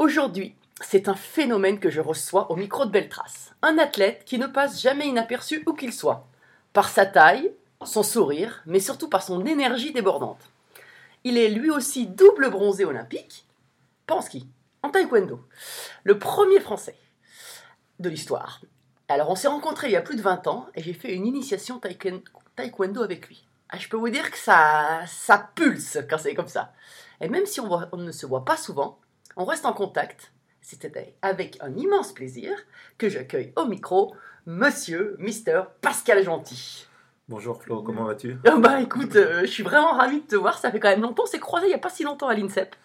Aujourd'hui, c'est un phénomène que je reçois au micro de Beltrace. Un athlète qui ne passe jamais inaperçu où qu'il soit. Par sa taille, son sourire, mais surtout par son énergie débordante. Il est lui aussi double bronzé olympique, pas ski, en taekwondo. Le premier français de l'histoire. Alors on s'est rencontrés il y a plus de 20 ans et j'ai fait une initiation taekwondo avec lui. Ah, je peux vous dire que ça, ça pulse quand c'est comme ça. Et même si on ne se voit pas souvent, on reste en contact. C'était avec un immense plaisir que j'accueille au micro Monsieur, Mister Pascal Gentil. Bonjour Flo, comment vas-tu? Ah bah écoute, euh, je suis vraiment ravie de te voir. Ça fait quand même longtemps. On s'est croisés il n'y a pas si longtemps à l'INSEP.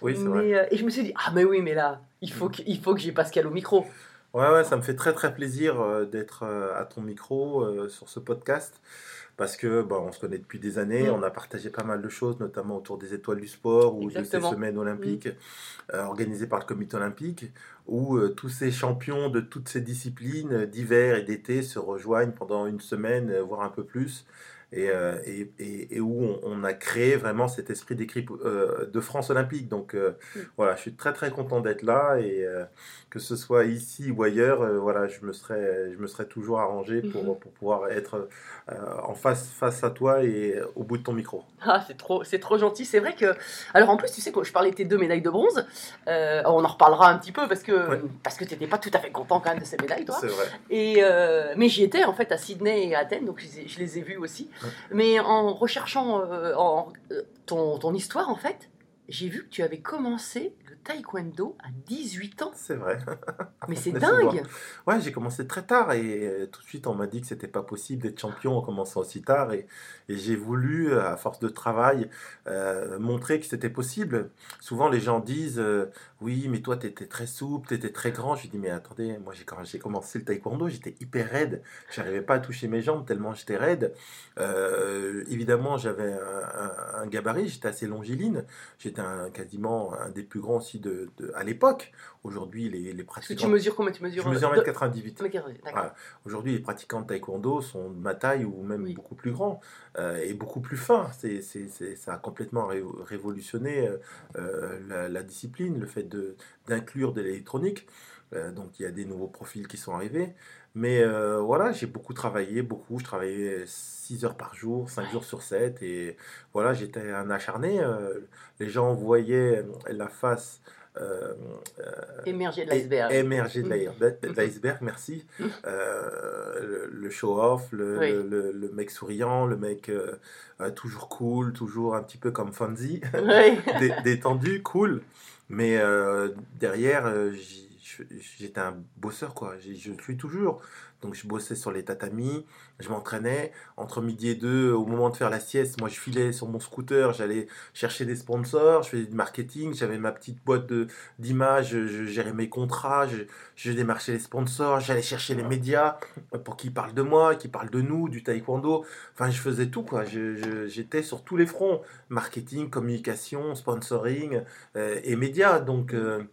Oui, c'est vrai. euh, et je me suis dit, ah mais oui, mais là, il faut que, il faut que j'ai Pascal au micro. Ouais, ouais, ça me fait très très plaisir euh, d'être euh, à ton micro euh, sur ce podcast parce que bah, on se connaît depuis des années, Mm. on a partagé pas mal de choses, notamment autour des étoiles du sport ou de ces. Mm. semaines olympiques euh, organisées par le comité olympique où euh, tous ces champions de toutes ces disciplines d'hiver et d'été se rejoignent pendant une semaine, voire un peu plus. Et, euh, et, et- et où on, on a créé vraiment cet esprit d'équipe euh, de France olympique. Donc euh, Mm. voilà, je suis très très content d'être là et que ce soit ici ou ailleurs, voilà, je me serais, je me serais toujours arrangé pour, Mhm. pour pouvoir être en face, face à toi et au bout de ton micro. Ah, c'est trop, c'est trop gentil. C'est vrai que. Alors en plus, tu sais, quand je parlais de tes deux médailles de bronze, euh, on en reparlera un petit peu parce que parce que t'étais pas tout à fait content quand même de ces médailles, toi. C'est vrai. Et euh, mais j'y étais en fait à Sydney et à Athènes, donc je les ai, je les ai vus aussi. Mais en recherchant euh, en, euh, ton, ton histoire, en fait, j'ai vu que tu avais commencé le taekwondo à 18 ans. C'est vrai. Mais c'est dingue. Ouais, j'ai commencé très tard et euh, tout de suite on m'a dit que c'était pas possible d'être champion en commençant aussi tard et, et j'ai voulu, à force de travail, euh, montrer que c'était possible. Souvent les gens disent euh, oui, mais toi t'étais très souple, t'étais très grand. Je dis mais attendez, moi quand j'ai commencé le taekwondo, j'étais hyper raide, j'arrivais pas à toucher mes jambes tellement j'étais raide. Euh, évidemment j'avais un, gabarit, j'étais assez longiligne, j'étais quasiment un des plus grands aussi à l'époque. Aujourd'hui les, les pratiquants. tu mesures combien? Tu mesures Je mesure euh, 1m98. de- D'accord. Voilà. Aujourd'hui, les pratiquants de taekwondo sont de ma taille ou même Oui. beaucoup plus grands euh, et beaucoup plus fins. C'est, c'est, c'est- ça a complètement ré- révolutionné euh, euh, la, la discipline, le fait de, d'inclure de l'électronique. Euh, donc, il y a des nouveaux profils qui sont arrivés. Mais euh, voilà, j'ai beaucoup travaillé, beaucoup. Je travaillais 6 heures par jour, 5 jours sur 7. Et voilà, j'étais un acharné. euh, les gens voyaient la face. Euh, Émerger de et- l'iceberg. Émerger de Mm. de l'iceberg, merci. Mm. Euh, le, show-off, le, Oui. le- le- le mec souriant, le mec euh, euh, toujours cool, toujours un petit peu comme Fonzie, détendu, cool. Mais euh, derrière, euh, j'étais un bosseur, quoi. Je le suis toujours. Donc je bossais sur les tatamis, je m'entraînais. Entre midi et deux, au moment de faire la sieste, moi je filais sur mon scooter, j'allais chercher des sponsors, je faisais du marketing, j'avais ma petite boîte d'images, je, gérais mes contrats, je, démarchais les sponsors, j'allais chercher les médias pour qu'ils parlent de moi, qu'ils parlent de nous, du taekwondo. Enfin, je faisais tout, quoi. J'étais sur tous les fronts marketing, communication, sponsoring euh, et médias. Donc, euh,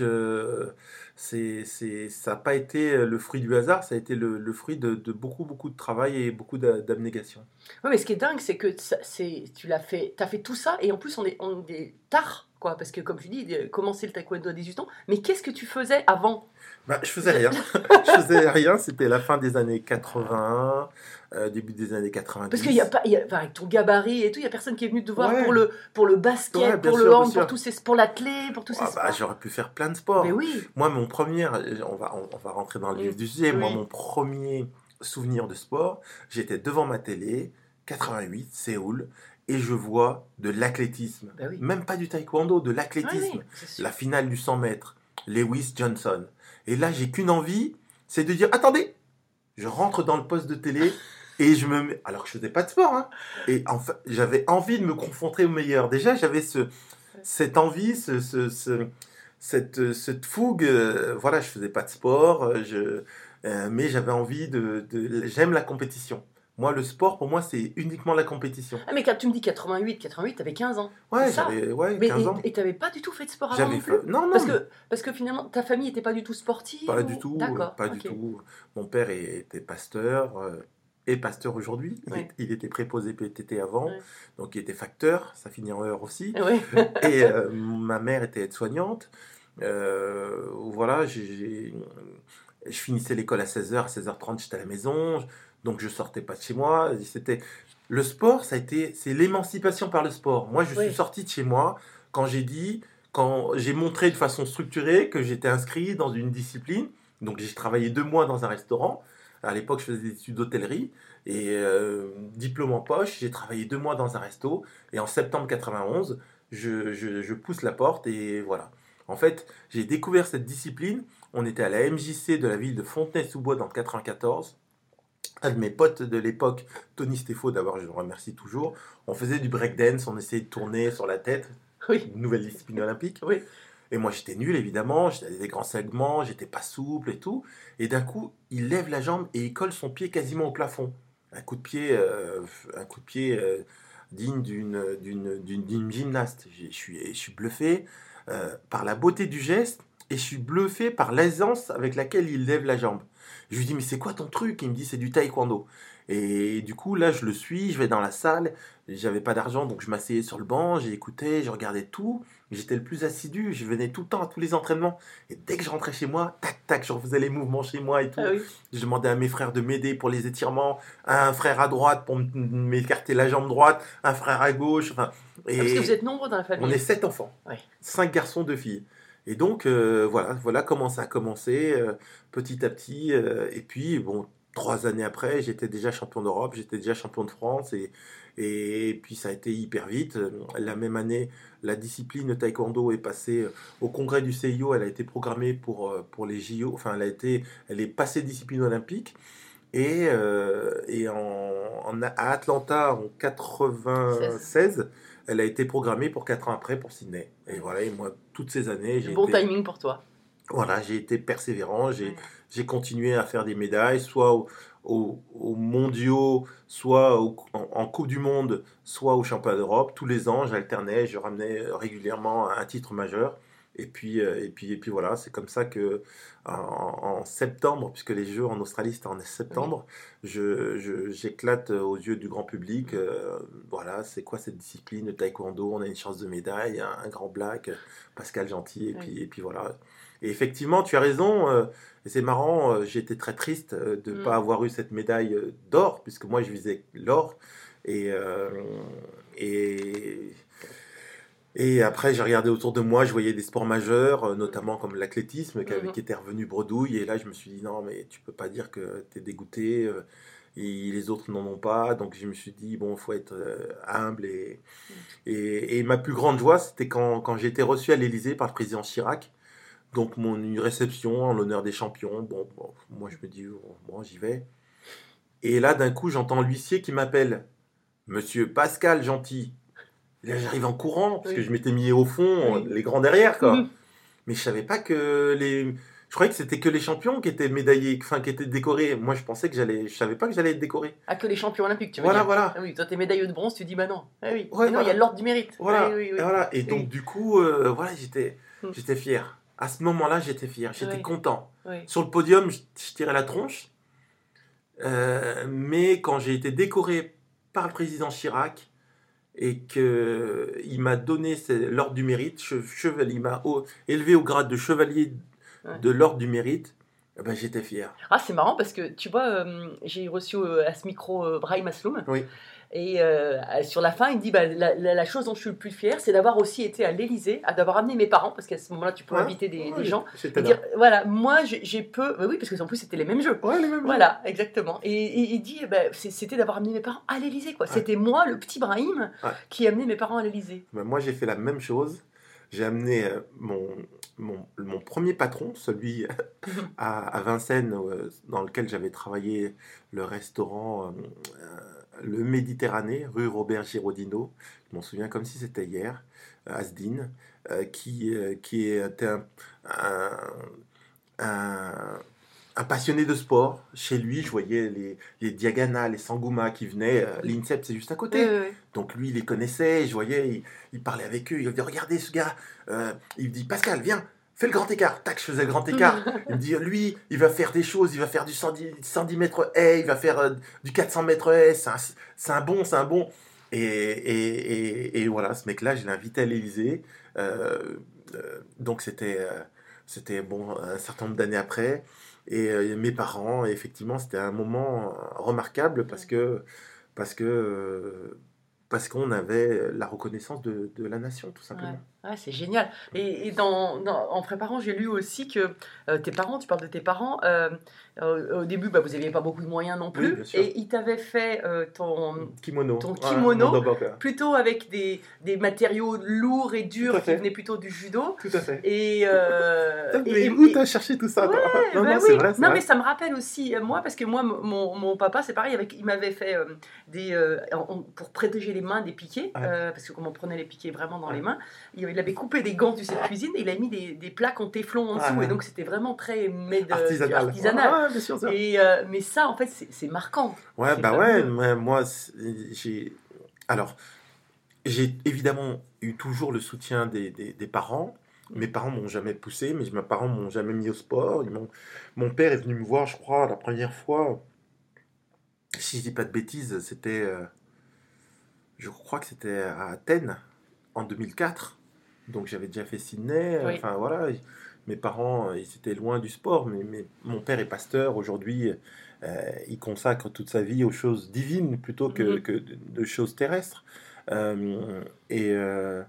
euh, c'est, c'est, ça n'a pas été le fruit du hasard, ça a été le, le fruit de, de beaucoup, beaucoup de travail et beaucoup d'a- d'abnégation. Ouais, mais ce qui est dingue, c'est que c'est, tu l'as fait, as fait tout ça, et en plus, on est, on est tard, quoi. Parce que, comme tu dis, euh, commencer le taekwondo à 18 ans, mais qu'est-ce que tu faisais avant? Bah, je faisais rien. je faisais rien. C'était la fin des années 81, euh, début des années 90. Parce qu'il y a pas, il y a- enfin, avec ton gabarit et tout, il y a personne qui est venu te voir Ouais. pour le pour le basket, Ouais, pour sûr, le hand, pour tous ces, pour pour tous ces Ah, bah, sports. j'aurais pu faire plein de sports. Mais oui. Moi, mon premier, on va, on, on va rentrer dans le vif Oui. du sujet. Moi, mon premier souvenir de sport, j'étais devant ma télé, 88, Séoul, et je vois de l'athlétisme. Bah oui. Même pas du taekwondo, de l'athlétisme. oui, sûr. La finale du 100 mètres, Lewis Johnson. Et là, j'ai qu'une envie, c'est de dire attendez, je rentre dans le poste de télé. Et je me mets, alors que je faisais pas de sport, hein. et enfin, j'avais envie de me confronter au meilleur. Déjà, j'avais ce, cette envie, ce, ce- ce- cette, cette fougue. euh, voilà, je faisais pas de sport, euh, je, euh, mais j'avais envie de, de- j'aime la compétition. Moi, le sport, pour moi, c'est uniquement la compétition. Ah, mais quand tu me dis 88, 88, t'avais 15 ans. Ouais, j'avais ouais, Mais 15 ans. et- t'avais pas du tout fait de sport avant non plus? fait... Non, non, Parce que, parce que finalement, ta famille était pas du tout sportive Pas ou- du tout, D'accord. pas ok. du tout. Mon père était pasteur, pasteur aujourd'hui. Il, Ouais. il était préposé PTT avant, Ouais. donc il était facteur, ça finit en heure aussi. Ouais. Et euh, ma mère était aide-soignante. Euh, voilà, j'ai- j'ai- je finissais l'école à 16h, à 16h30 j'étais à la maison, donc je sortais pas de chez moi. C'était le sport, ça a été, c'est l'émancipation par le sport. Moi, je Oui. suis sorti de chez moi quand j'ai dit, quand j'ai montré de façon structurée que j'étais inscrit dans une discipline. Donc j'ai travaillé deux mois dans un restaurant. À l'époque, je faisais des études d'hôtellerie et euh, diplôme en poche. J'ai travaillé deux mois dans un resto et en septembre 91, je, je- je pousse la porte et voilà. En fait, j'ai découvert cette discipline. On était à la MJC de la ville de Fontenay-sous-Bois dans le 94. Un de mes potes de l'époque, Tony Stéphane, d'abord je le remercie toujours, on faisait du breakdance, on essayait de tourner sur la tête, Oui. une nouvelle discipline olympique. Oui. Et moi j'étais nul évidemment, j'avais des grands segments, j'étais pas souple et tout. Et d'un coup, il lève la jambe et il colle son pied quasiment au plafond. Un coup de pied, euh, un euh, digne d'une gymnaste. Je suis je suis bluffé euh, par la beauté du geste et je suis bluffé par l'aisance avec laquelle il lève la jambe. Je lui dis mais c'est quoi ton truc? Il me dit c'est du taekwondo. Et du coup là je le suis, je vais dans la salle, j'avais pas d'argent donc je m'asseyais sur le banc, j'écoutais, je regardais tout. J'étais le plus assidu, je venais tout le temps à tous les entraînements. Et dès que je rentrais chez moi, tac tac, je refaisais les mouvements chez moi et tout. Ah oui. Je demandais à mes frères de m'aider pour les étirements, un frère à droite pour m'écarter la jambe droite, un frère à gauche. Enfin, et Ah, Parce que vous êtes nombreux dans la famille. on est sept enfants, Ouais. cinq garçons, deux filles. Et donc euh, voilà, voilà comment ça a commencé euh, petit à petit. euh, et puis bon, trois années après, j'étais déjà champion d'Europe, j'étais déjà champion de France et et puis ça a été hyper vite. La même année, la discipline taekwondo est passée au congrès du CIO. Elle a été programmée pour, pour les JO. Enfin, elle, a été, elle est passée discipline olympique. Et, et en, à Atlanta en 96, elle a été programmée pour 4 ans après pour Sydney. Et voilà, et moi, toutes ces années, j'ai Bon été, timing pour toi. voilà, j'ai été persévérant. J'ai, continué à faire des médailles, soit au- au- aux mondiaux, soit au- en, en Coupe du Monde, soit au Championnat d'Europe. Tous les ans, j'alternais, je ramenais régulièrement un titre majeur. Et puis, euh, et puis, et puis voilà, c'est comme ça que en, en septembre, puisque les Jeux en Australie c'était en septembre, je, je- j'éclate aux yeux du grand public. euh, voilà, c'est quoi cette discipline de taekwondo? On a une chance de médaille, un, un grand black, Pascal Gentil, et Oui. puis, et puis voilà. Et effectivement, tu as raison. euh, et c'est marrant, euh, été très triste euh, de ne Mm. pas avoir eu cette médaille euh, d'or, puisque moi je visais l'or. Et, euh, et, et après, j'ai regardé autour de moi, je voyais des sports majeurs, euh, notamment comme l'athlétisme, qui, Mhm. qui était revenu bredouille. Et là, je me suis dit, non, mais tu peux pas dire que tu es dégoûté. euh, et les autres n'en ont pas. Donc je me suis dit, bon, il faut être euh, humble. Et, et, et ma plus grande joie, c'était quand, quand j'ai été reçu à l'Élysée par le président Chirac. Donc mon, une réception en l'honneur des champions. Bon, bon, moi je me dis, oh, bon, j'y vais. Et là, d'un coup, j'entends l'huissier qui m'appelle. Monsieur Pascal Gentil. Là, j'arrive en courant, parce que je m'étais mis au fond, Oui. les grands derrière, quoi. Mais je savais pas que les... Je croyais que c'était que les champions qui étaient médaillés, enfin qui étaient décorés. Moi, je pensais que j'allais... Je savais pas que j'allais être décoré. Ah, que les champions olympiques, tu veux Voilà, dire. voilà. Ah oui, toi, t'es médailleux de bronze, tu dis bah non. Ah oui. Ouais, Ah non, il y a l'ordre du mérite. Voilà. Ah oui, oui, oui. Et, voilà. et donc, du coup, euh, voilà, j'étais, Mm. j'étais fier. À ce moment-là, j'étais fier. J'étais content. Sur le podium, je, je tirais la tronche. Euh, mais quand j'ai été décoré par le président Chirac, et qu'il m'a donné l'ordre du mérite, che- chevalier, il m'a élevé au grade de chevalier Ouais. de l'ordre du mérite, eh ben, j'étais fier. Ah, c'est marrant parce que tu vois, euh, j'ai reçu euh, à ce micro euh, Brahim Asloum. Oui. Et euh, sur la fin, il dit bah, la, chose dont je suis le plus fier, c'est d'avoir aussi été à l'Elysée, d'avoir amené mes parents, parce qu'à ce moment-là, tu peux Ouais. inviter des, Ouais, des gens. Et dire voilà, moi, j'ai peu. bah oui, parce qu'en plus, c'était les mêmes jeux. Ouais, les mêmes Voilà, exactement. Et, il dit, c'est- c'était d'avoir amené mes parents à l'Elysée, quoi. Ouais. C'était moi, le petit Brahim, qui amenait mes parents à l'Elysée. Moi, j'ai fait la même chose. J'ai amené euh, mon, mon, mon premier patron, celui à, à Vincennes, euh, dans lequel j'avais travaillé le restaurant euh, euh, Le Méditerranée, rue Robert Giraudineau. Je m'en souviens comme si c'était hier, à Asdin, euh, qui, euh, qui était un, un, un- un passionné de sport. Chez lui, je voyais les, les Diagana, les Sangouma qui venaient. euh, L'INSEP, c'est juste à côté. Oui, oui, oui. Donc lui, il les connaissait, je voyais, il, il parlait avec eux, il dit, regardez ce gars, Euh, il me dit, Pascal, viens, fais le grand écart. Tac, je faisais le grand écart. il me dit, lui, il va faire des choses, il va faire du 110, 110 mètres haie, il va faire euh, du 400 mètres haie, c'est un, un bon, c'est un bon. Et, et, et, et voilà, ce mec-là, je l'ai invité à l'Élysée. Euh, euh, donc c'était, euh, c'était bon, un certain nombre d'années après. Et mes parents, effectivement, c'était un moment remarquable parce que parce que parce qu'on avait la reconnaissance de, de la nation, tout simplement. Ouais, c'est génial. Et, et dans, dans- en préparant, j'ai lu aussi que euh, tes parents, tu parles de tes parents, euh, euh, au début, bah, vous n'aviez pas beaucoup de moyens non plus. Oui, et ils t'avaient fait ton, Kimono. Ton kimono. plutôt avec des, des matériaux lourds et durs qui venaient plutôt du judo. Tout à fait. Et, Mais où t'as cherché tout ça Ouais, Non, bah non, oui. c'est vrai. c'est Non, vrai. mais ça me rappelle aussi, moi, parce que moi, mon, mon papa, c'est pareil, avec, il m'avait fait des. pour protéger les mains des piquets, Ouais. parce que comme on prenait les piquets vraiment dans les mains, il, il avait coupé des gants du set cuisine et il a mis des, des plaques en téflon en dessous, Ouais. et donc c'était vraiment très made, artisanal. artisanal. Bien sûr. Et, euh, mais ça, en fait, c'est marquant. Ouais, bah ouais, moi, j'ai. Alors, j'ai évidemment eu toujours le soutien des, des, des parents. Mes parents m'ont jamais poussé, mais mes parents m'ont jamais mis au sport. Ils. Mon père est venu me voir, je crois, la première fois. Si je dis pas de bêtises, c'était. euh, Je crois que c'était à Athènes, en 2004. Donc j'avais déjà fait Sydney. Oui. Enfin voilà, mes parents, ils étaient loin du sport, mais, mais mon père est pasteur aujourd'hui. euh, il consacre toute sa vie aux choses divines plutôt que, Mhm. que de, de choses terrestres. Euh, et, euh,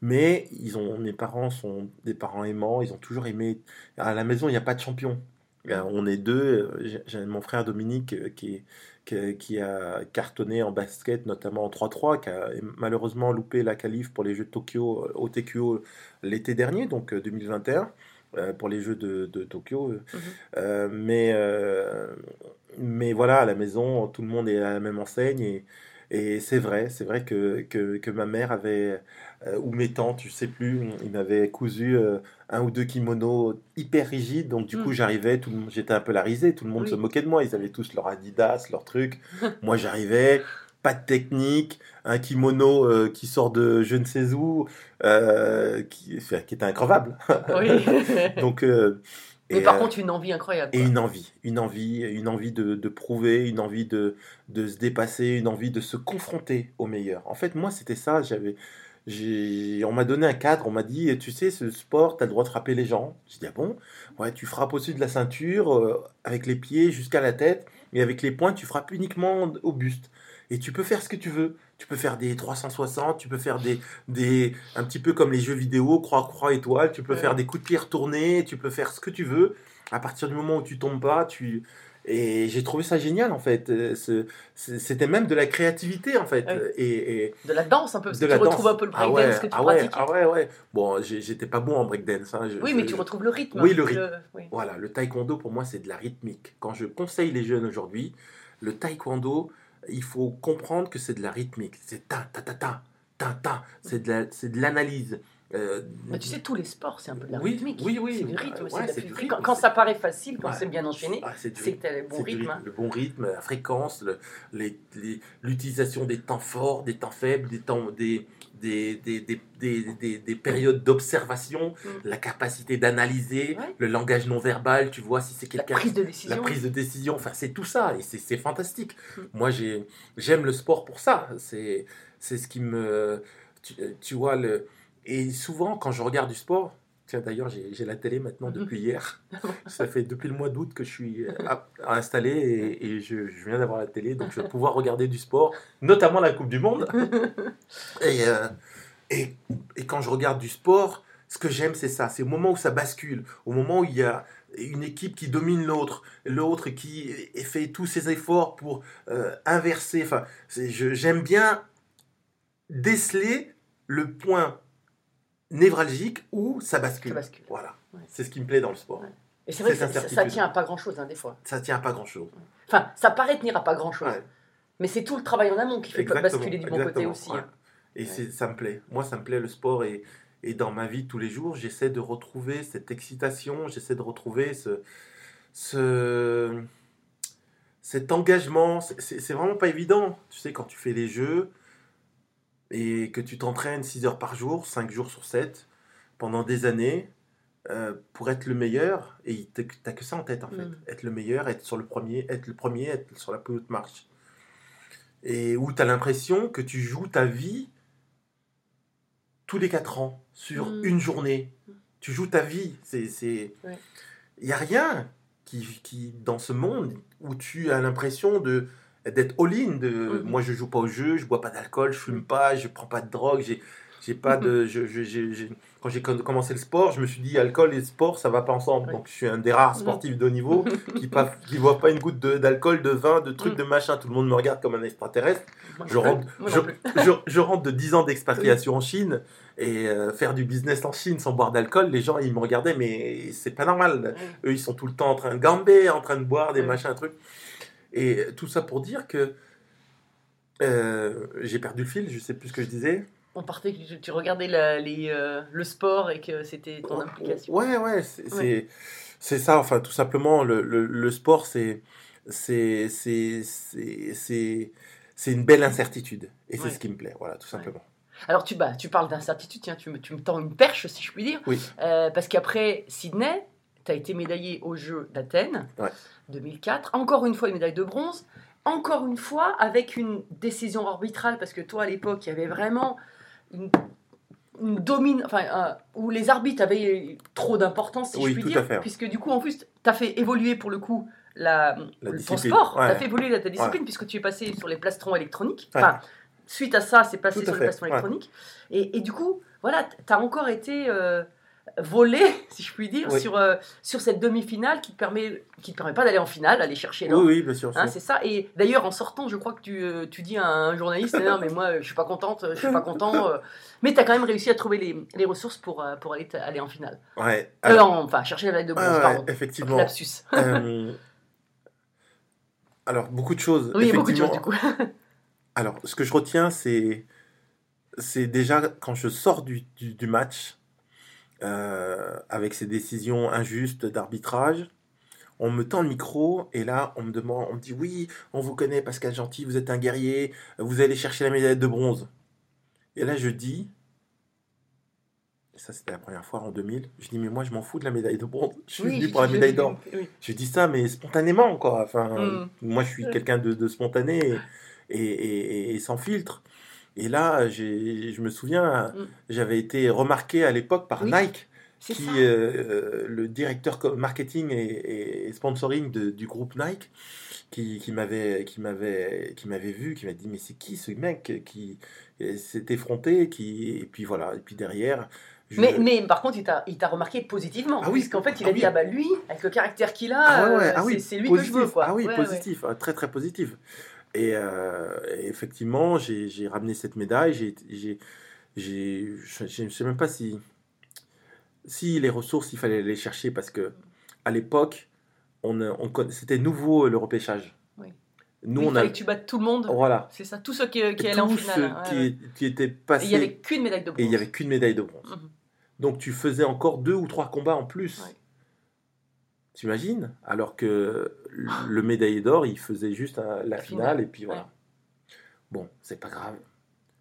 mais ils ont, mes parents sont des parents aimants, ils ont toujours aimé. À la maison, il n'y a pas de champion. On est deux. euh, J'ai mon frère Dominique euh, qui, est- qui, qui a cartonné en basket, notamment en 3-3, qui a malheureusement loupé la qualif pour les Jeux de Tokyo euh, au TQO l'été dernier, donc euh, 2021, euh, pour les Jeux de, de Tokyo. Euh, mais, euh, mais voilà, à la maison, tout le monde est à la même enseigne. Et, et c'est vrai, c'est vrai que, que, que ma mère avait, euh, ou mes tantes, je sais plus, ils m'avaient cousu euh, un ou deux kimonos hyper rigides. Donc du coup, Mm. j'arrivais, tout j'étais un peu la risée, tout le monde Oui. se moquait de moi. Ils avaient tous leur Adidas, leur truc. moi, j'arrivais, pas de technique, un kimono euh, qui sort de je ne sais où, qui, qui était increvable. Oui. Donc, mais et, par euh, contre, une envie incroyable. et quoi. une envie, une envie, une envie de, de prouver, une envie de, de se dépasser, une envie de se confronter au meilleur. En fait, moi, c'était ça. J'avais, on m'a donné un cadre. On m'a dit, tu sais, ce sport, tu as le droit de frapper les gens. J'ai dit, ah bon? Ouais, tu frappes au-dessus de la ceinture, euh, avec les pieds jusqu'à la tête, et avec les poings, tu frappes uniquement au buste. Et tu peux faire ce que tu veux. Tu peux faire des 360, tu peux faire des, des un petit peu comme les jeux vidéo, croix, croix, étoile. Tu peux Ouais. faire des coups de pied retournés, tu peux faire ce que tu veux. À partir du moment où tu tombes pas, tu et j'ai trouvé ça génial en fait. Euh, C'était même de la créativité en fait. Ouais. Et, et De la danse un peu, parce de que la tu danse. retrouves un peu le ah breakdance ouais, que tu ah ouais, pratiques. ah ouais, ouais. Bon, j'étais pas bon en breakdance. hein. Je- oui, mais je- tu retrouves le rythme. Oui, le rythme. oui. voilà, le taekwondo pour moi c'est de la rythmique. Quand je conseille les jeunes aujourd'hui, le taekwondo, il faut comprendre que c'est de la rythmique. C'est ta ta ta ta ta ta. C'est de l'analyse. Euh, Mais tu sais, tous les sports, c'est un peu de la Oui, rythmique. oui, oui. C'est du rythme. Ouais, c'est la du rythme, Quand, ça paraît facile, quand Ouais. c'est bien enchaîné, Ah, c'est du c'est que tu as le bon rythme. hein. Le bon rythme, la fréquence, le- l'utilisation des temps forts, des temps faibles, des, temps, des, des, des, des, des, des- des périodes d'observation, Mm. la capacité d'analyser, Ouais. le langage non verbal, tu vois si c'est La quelqu'un... prise de La décision. prise de décision, enfin c'est tout ça et c'est c'est fantastique. Mm. Moi j'ai j'aime le sport pour ça. C'est c'est ce qui me. Tu, tu vois, le. Et souvent, quand je regarde du sport, tiens d'ailleurs, j'ai la télé maintenant depuis hier. Ça fait depuis le mois d'août que je suis euh, à- à installé et, et je, je viens d'avoir la télé, donc je vais pouvoir regarder du sport, notamment la Coupe du Monde. Et, euh, et, et quand je regarde du sport, ce que j'aime, c'est ça. C'est au moment où ça bascule, au moment où il y a une équipe qui domine l'autre, l'autre qui fait tous ses efforts pour euh, inverser. Enfin, j'aime bien déceler le point névralgique où ça bascule. Ça bascule. Voilà. Ouais. C'est ce qui me plaît dans le sport. Ouais. Et c'est vrai que ça, tient à pas grand chose, des fois. Ça tient à pas grand chose. Enfin, ça paraît tenir à pas grand chose. Ouais. Mais c'est tout le travail en amont qui fait basculer du bon côté aussi. hein. Et ça me plaît. Moi, ça me plaît le sport et, et dans ma vie tous les jours, j'essaie de retrouver cette excitation, j'essaie de retrouver ce, ce, cet engagement. C'est vraiment pas évident. Tu sais, quand tu fais les jeux et que tu t'entraînes 6 heures par jour, 5 jours sur 7, pendant des années, euh, pour être le meilleur, et tu n'as que ça en tête en fait. Mm. Être le meilleur, être sur le premier, être le premier, être sur la plus haute marche. Et où tu as l'impression que tu joues ta vie tous les 4 ans, sur Mm. une journée. Tu joues ta vie. C'est, c'est... Ouais. Il n'y a rien qui, qui, dans ce monde, où tu as l'impression de d'être all-in. De, Mhm. Moi, je joue pas au jeu, je bois pas d'alcool, je fume pas, je prends pas de drogue, j'ai, j'ai pas de... Je, je- Quand j'ai commencé le sport, je me suis dit, alcool et sport, ça va pas ensemble. Donc, je suis un des rares sportifs de haut niveau qui ne voit pas une goutte d'alcool, de, vin, de trucs, Mhm. de machin. Tout le monde me regarde comme un extraterrestre. Moi Je rentre, je, de 10 ans d'expatriation en Chine et euh, faire du business en Chine sans boire d'alcool, les gens ils me regardaient, mais c'est pas normal. Eux ils sont tout le temps en train de gamber, en train de boire des Ouais. machins, trucs. Et tout ça pour dire que euh, j'ai perdu le fil, je sais plus ce que je disais. On partait que tu, regardais la- les, euh, le sport et que c'était ton implication. Ouais, ouais, c'est Ouais. c'est- c'est ça, enfin tout simplement, le, le, le sport c'est c'est une belle incertitude. Et c'est Ouais. ce qui me plaît, voilà, tout simplement. Alors tu, bah, tu parles d'incertitude, tiens, tu me, tu me tends une perche si je puis dire. Oui. Euh, parce qu'après Sydney, tu as été médaillé aux Jeux d'Athènes Ouais. 2004. Encore une fois une médaille de bronze. Encore une fois avec une décision arbitrale, parce que toi à l'époque, il y avait vraiment une, une domine, enfin, un- où les arbitres avaient trop d'importance, si Oui, je puis dire. Puisque du coup, en plus, tu as fait évoluer pour le coup la, La ton sport, ouais. tu as fait évoluer ta discipline, puisque tu es passé sur les plastrons électroniques. Ouais. Enfin, suite à ça, c'est passé Tout sur les plastrons électroniques. Et, et du coup, voilà, tu as encore été euh, volé, si je puis dire, Oui. sur, euh, sur cette demi-finale qui te permet, qui te permet pas d'aller en finale, aller chercher l'or. Oui, oui, bien sûr. Hein, c'est ça. Et d'ailleurs, en sortant, je crois que tu, euh, tu dis à un journaliste Non, mais moi, je suis pas contente, je suis pas content. euh. Mais tu as quand même réussi à trouver les, les ressources pour, pour aller, aller en finale. Ouais, alors- en- enfin, chercher la médaille de bronze, ah ouais, effectivement. Lapsus. Alors, beaucoup de choses. Oui, beaucoup de choses du coup. Alors, ce que je retiens, c'est, c'est déjà quand je sors du, du, du match, euh, avec ces décisions injustes d'arbitrage, on me tend le micro et là, on me demande, on me dit oui, on vous connaît, Pascal Gentil, vous êtes un guerrier, vous allez chercher la médaille de bronze. Et là, je dis, ça c'était la première fois en 2000, je dis mais moi je m'en fous de la médaille de bronze, je suis Oui, venu pour la médaille d'or. oui. Je dis ça, mais spontanément, quoi. Enfin, Mm. moi, je suis quelqu'un de, de spontané et, et- et- et sans filtre. Et là, je me souviens, Mm. j'avais été remarqué à l'époque par Oui, Nike, qui, ça. euh, le directeur marketing et, et sponsoring de- du groupe Nike, qui, qui m'avait qui m'avait qui m'avait vu, qui m'a dit mais c'est qui ce mec qui s'est effronté, qui et puis voilà et puis derrière. je- Mais, mais par contre, il t'a remarqué positivement. Ah oui, Puisqu'en fait, il ah a dit oui. Ah bah lui, avec le caractère qu'il a, Ah ouais, euh, ah oui, c'est lui positif. que je veux. Quoi. Ah oui, Ouais, positif, euh, très très positif. Et, euh, et effectivement, j'ai ramené cette médaille. J'ai, je ne sais même pas si, si les ressources, il fallait les chercher parce que à l'époque, on, on c'était nouveau euh, le repêchage. Oui. Nous, Oui, il on a, fallait que tu battes tout le monde. voilà, C'est ça, tous ceux qui, qui allaient en finale. ceux hein, ouais, qui, ouais. qui étaient Et passés il n'y avait qu'une médaille de bronze. et il n'y avait qu'une médaille de bronze. Mhm. Donc tu faisais encore deux ou trois combats en plus. Ouais. T'imagines? Alors que le médaillé d'or, il faisait juste la finale et puis voilà. Bon, c'est pas grave.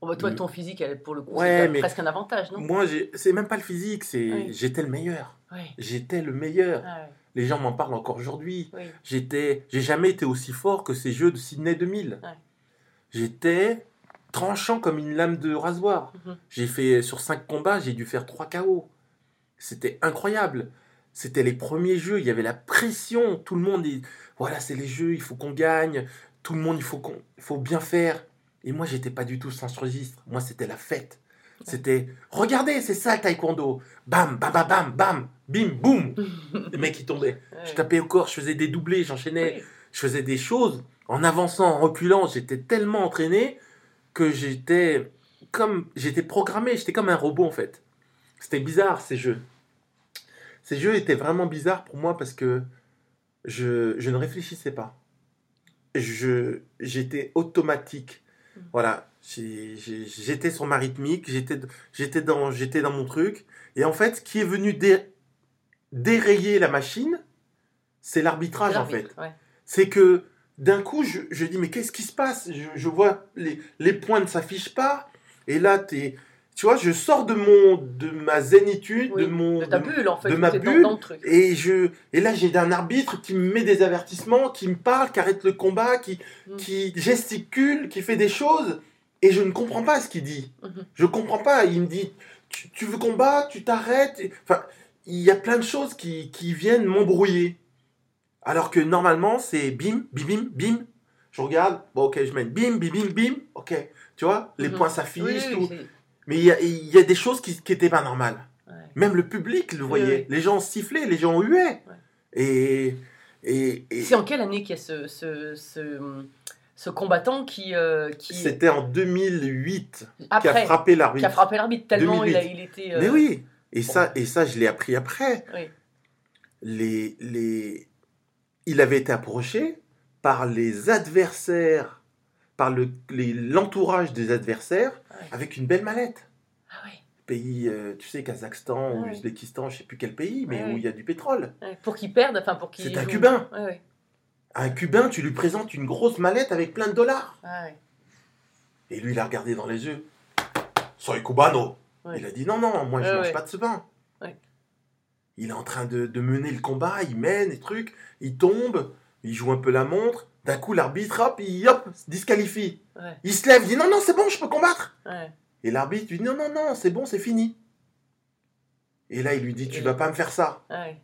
Oh, bah, toi, Mm. ton physique, elle, pour le coup, Ouais, c'est mais- presque un avantage, non? Moi, c'est même pas le physique, c'est Oui. j'étais le meilleur. J'étais le meilleur. Ah Les gens m'en parlent encore aujourd'hui. J'étais, j'ai jamais été aussi fort que ces Jeux de Sydney 2000. Ouais. J'étais tranchant comme une lame de rasoir. Mhm. J'ai fait sur 5 combats, j'ai dû faire 3 KO. C'était incroyable. C'était les premiers jeux, il y avait la pression, tout le monde dit voilà, c'est les jeux, il faut qu'on gagne, tout le monde il faut qu'on il faut bien faire. Et moi, j'étais pas du tout sans ce registre. Moi, c'était la fête. C'était regardez, c'est ça le taekwondo. Bam, bam, bam, bam, bam, bim, boum. Les mecs qui tombaient. Je tapais au corps, je faisais des doublés, j'enchaînais Oui. je faisais des choses en avançant, en reculant. J'étais tellement entraîné que j'étais comme j'étais programmé. J'étais comme un robot en fait. C'était bizarre ces jeux. Ces jeux étaient vraiment bizarres pour moi parce que je, je ne réfléchissais pas. Je j'étais automatique. Mm. Voilà, J'ai- j'ai- j'étais sur ma rythmique, j'étais j'étais dans j'étais dans mon truc. Et en fait, ce qui est venu dé- dérayer la machine, c'est l'arbitrage en fait ouais. c'est que d'un coup, je, je dis, mais qu'est-ce qui se passe? Je, je vois les, les points ne s'affichent pas. Et là, t'es, tu vois, je sors de, mon, de ma zénitude, Oui, de mon. De ta bulle, en fait. de ma bulle, truc. et, je, et là, j'ai un arbitre qui me met des avertissements, qui me parle, qui arrête le combat, qui, Mm. qui gesticule, qui fait des choses. Et je ne comprends pas ce qu'il dit. Mhm. Je comprends pas. Il me dit, tu, tu veux combattre, tu t'arrêtes. Enfin, il y a plein de choses qui, qui viennent m'embrouiller. Alors que normalement, c'est bim, bim, bim, bim. Je regarde, bon, ok, je mène bim, bim, bim, bim. Ok, tu vois, les Mhm. points s'affichent, Oui, tout. Mais il y a, il y a des choses qui n'étaient pas normales. ouais. Même le public le voyait. oui. Les gens sifflaient, les gens huaient. Et, et, et C'est en quelle année qu'il y a ce, ce, ce, ce combattant qui, euh, qui c'était en 2008 qui a frappé qui a l'arbitre. frappé l'arbitre tellement il, a, 2008. il était. euh, Mais oui, et ça, et ça, je l'ai appris après. Oui. Les, les... Il avait été approché par les adversaires, par le- l'entourage des adversaires, Ouais. avec une belle mallette. Ah ouais. Pays, euh, tu sais, Kazakhstan ou Ouais. Ouzbékistan, je sais plus quel pays, mais Ouais, où il y a du pétrole. Pour qu'il perde, enfin pour qu'il. C'est un. Cubain. Un Cubain, tu lui présentes une grosse mallette avec plein de dollars. Ah. Et lui, il a regardé dans les yeux. Soy cubano. Il a dit non, non, moi je Ouais, mange pas de ce pain. Il est en train de, de mener le combat, il mène les trucs, il tombe, il joue un peu la montre. D'un coup, l'arbitre, hop, il hop, se disqualifie. Ouais. Il se lève, il dit non, non, c'est bon, je peux combattre. Ouais. Et l'arbitre lui dit non, non, non, c'est bon, c'est fini. Et là, il lui dit tu Et- vas pas me faire ça. Ouais.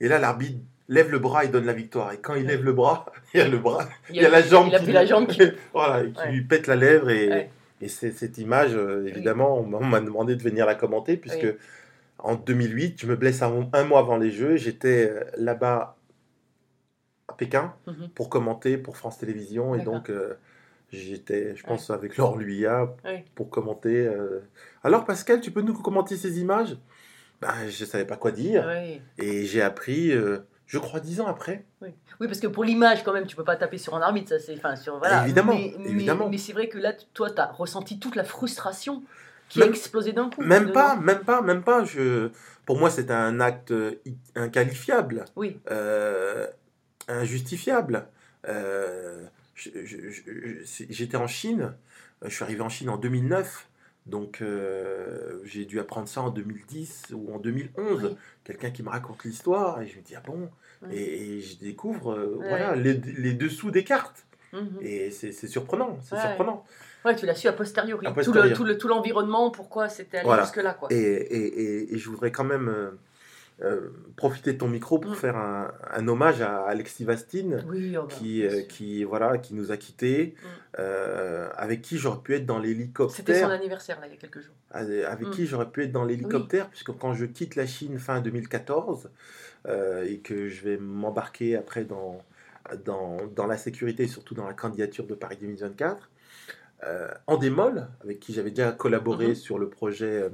Et là, l'arbitre lève le bras et donne la victoire. Et quand il lève le bras, il y a le bras, il y a la jambe Il a qui, pris la jambe qui. voilà, qui lui pète la lèvre et, et cette image, euh, évidemment, on m'a- on m'a demandé de venir la commenter puisque Oui. en 2008, je me blesse un, un mois avant les Jeux, j'étais euh, là-bas Pékin Mhm. pour commenter pour France Télévisions et donc euh, j'étais, je pense, avec Laure Luyat Oui. pour commenter. euh. Alors Pascal, tu peux nous commenter ces images? Ben, Je savais pas quoi dire Ouais. et j'ai appris, euh, je crois, dix ans après. Oui. oui, parce que pour l'image, quand même, tu peux pas taper sur un arbitre, ça c'est. Enfin, sur. Voilà. Évidemment, Mais, mais- évidemment. mais c'est vrai que là, toi, tu as ressenti toute la frustration qui Même- a explosé d'un coup. Même pas, même pas, même pas. Je, pour moi, c'est un acte inqualifiable, Oui. euh, injustifiable. Euh, J'étais en Chine, euh, je suis arrivé en Chine en 2009, donc euh, j'ai dû apprendre ça en 2010 ou en 2011. Oui. Quelqu'un qui me raconte l'histoire et je me dis ah bon, Oui. et, et je découvre euh, voilà les, les dessous des cartes Mhm. et c'est surprenant, c'est Ouais. surprenant. Ouais, tu l'as su a posteriori. A Tout posteriori. le- Tout le- tout l'environnement, pourquoi c'était allé Voilà. jusque-là, et- et- et je voudrais quand même euh, profiter de ton micro pour Mm. faire un, un hommage à Alexis Vastine, Oui, qui, bien euh, qui, voilà, qui nous a quittés, Mm. euh, avec qui j'aurais pu être dans C'était son l'hélicoptère, anniversaire, là, il y a quelques jours. avec avec Mm. qui j'aurais pu être dans l'hélicoptère, puisque quand je quitte la Chine fin 2014, euh, et que je vais m'embarquer après dans, dans, dans la sécurité, surtout dans la candidature de Paris 2024, euh, Endemol, avec qui j'avais déjà collaboré Mhm. sur le projet,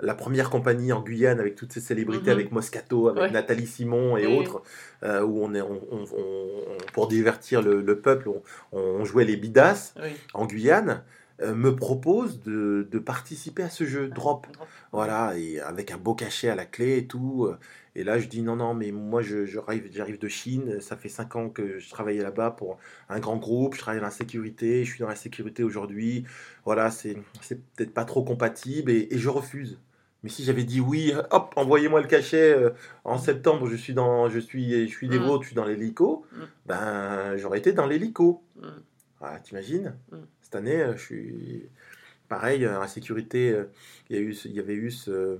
la première compagnie en Guyane avec toutes ces célébrités, Mhm. avec Moscato, avec Ouais. Nathalie Simon et Oui. autres, euh, où on est, on, on- on- pour divertir le, le peuple, on, jouait les bidas Oui. en Guyane, me propose de, de participer à ce jeu, Drop. Drop. Voilà, et avec un beau cachet à la clé et tout. Et là, je dis non, non, mais moi, je, je arrive- j'arrive de Chine. Ça fait cinq ans que je travaillais là-bas pour un grand groupe. Je travaille dans la sécurité. Je suis dans la sécurité aujourd'hui. Voilà, c'est c'est peut-être pas trop compatible et, et je refuse. Mais si j'avais dit oui, hop, envoyez-moi le cachet. euh, en septembre, je suis dans, je suis, je suis des Mm. vôtres, je suis dans l'hélico. Mm. Ben, j'aurais été dans l'hélico. Mm. Voilà, t'imagines? Mm. Cette année, euh, je suis pareil, euh, à la sécurité, euh, il y, a eu, ce- il y avait eu ce,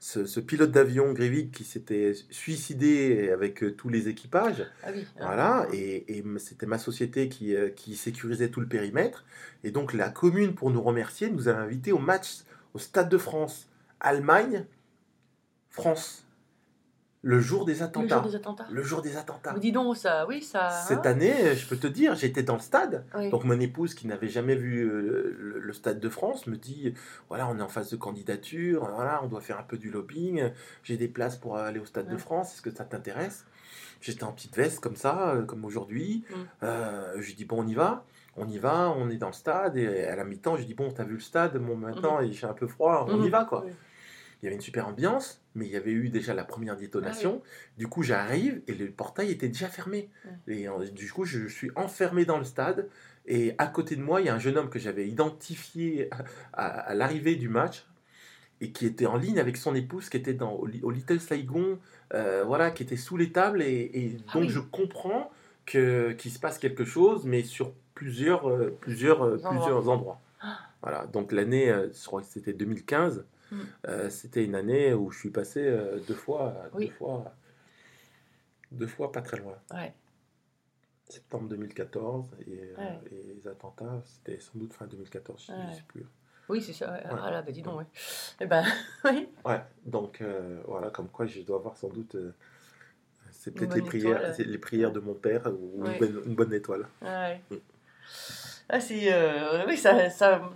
ce, ce pilote d'avion Grivik qui s'était suicidé avec euh, tous les équipages. Ah oui. Voilà, et, c'était ma société qui, euh, qui sécurisait tout le périmètre. Et donc la commune, pour nous remercier, nous a invités au match au Stade de France, Allemagne, France, le jour des Le attentats. jour des attentats. Le jour des attentats. Dis donc, ça, oui, ça. Cette année, je peux te dire, j'étais dans le stade. Oui. Donc mon épouse, qui n'avait jamais vu euh, le, le Stade de France, me dit, voilà, on est en phase de candidature, voilà, on doit faire un peu du lobbying, j'ai des places pour aller au Stade de. France, est-ce que ça t'intéresse? J'étais en petite veste comme ça, euh, comme aujourd'hui. Mm. Euh, je lui dis, bon, on y va on y va, on est dans le stade, et à la mi-temps, je dis, bon, t'as vu le stade, bon, maintenant, il fait un peu froid, on y Mhm. va, quoi. Oui. Il y avait une super ambiance, mais il y avait eu déjà la première détonation. Ah Du coup, j'arrive et le portail était déjà fermé. Et euh, du coup, je suis enfermé dans le stade. Et à côté de moi, il y a un jeune homme que j'avais identifié à, à l'arrivée du match et qui était en ligne avec son épouse, qui était dans, au, Li- au Little Saigon, euh, voilà, qui était sous les tables. Et, et Ah donc, oui. je comprends qu'il se passe quelque chose, mais sur plusieurs, euh, plusieurs, euh, Endroits. plusieurs endroits. Ah. Voilà. Donc l'année, euh, je crois que c'était 2015. Mm. Euh, c'était une année où je suis passé euh, deux fois, Oui. deux fois, deux fois pas très loin. Ouais. Septembre 2014 et, euh, Ouais. et les attentats, c'était sans doute fin 2014, je ne Ouais. sais plus. Oui, c'est ça. Ah là, bah dis donc, ouais. Eh ben, oui. Ouais, donc voilà, comme quoi je dois avoir sans doute. c'est peut-être les prières, les prières de mon père ou une, bonne, une bonne étoile. Ouais. Mm. Ah, c'est. oui, ça. ça...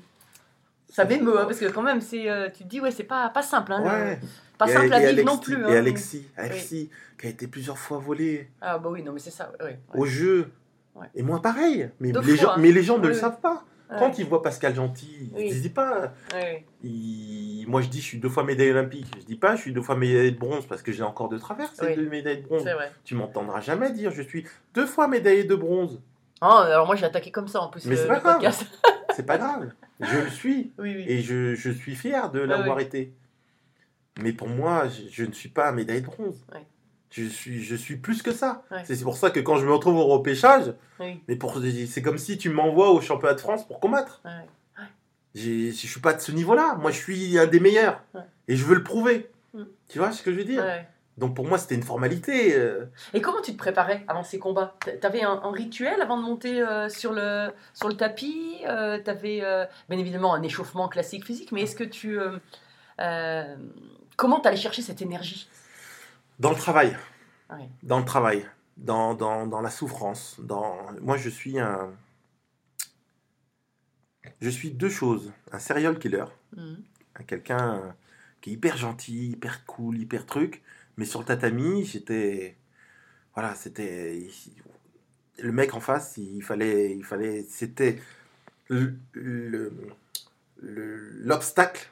Ça m'émeut, hein, parce que quand même, c'est, euh, tu te dis, ouais, c'est pas, pas simple. Hein, Ouais. euh, Pas Et- simple à vivre non plus. Et hein. Alexis, Alexis qui a été plusieurs fois volé Ah, bah oui, non, mais c'est ça. Ouais, ouais. au jeu. Ouais. Et moi pareil. Mais, Deux les, fois, gens, hein. mais les gens ne Oui, le savent pas. Quand ils voient Pascal Gentil, ils ne disent pas. il- Moi je dis je suis deux fois médaillé olympique. Je dis pas je suis deux fois médaillé de bronze parce que j'ai encore de travers ces deux médailles de bronze. Tu m'entendras jamais dire je suis deux fois médaillé de bronze. Oh, alors moi, j'ai attaqué comme ça en plus Mais le, c'est pas grave. C'est pas grave. Je le suis. oui, oui. Et je, je suis fier de l'avoir été. Mais pour moi, je, je ne suis pas un médaille de bronze. Je, suis, je suis plus que ça. C'est pour ça que quand je me retrouve au repêchage, Oui, mais pour, c'est comme si tu m'envoies au championnat de France pour combattre. Je suis pas de ce niveau-là. Moi, je suis un des meilleurs. Et je veux le prouver. Mm. Tu vois ce que je veux dire? Donc pour moi, c'était une formalité. euh, Et comment tu te préparais avant ces combats? T'a- T'avais un, un rituel avant de monter euh, sur, le, sur le tapis euh, T'avais euh, bien évidemment un échauffement classique physique, mais est-ce que tu. comment t'allais chercher cette énergie? Dans le travail. Ouais. Dans le travail. Dans, dans, dans la souffrance. Dans... Moi, je suis un. Je suis deux choses. Un serial killer. Un quelqu'un qui est hyper gentil, hyper cool, hyper truc. Mais sur le tatami, j'étais. Voilà, c'était. Le mec en face, il fallait. Il fallait c'était. le- le- le- L'obstacle.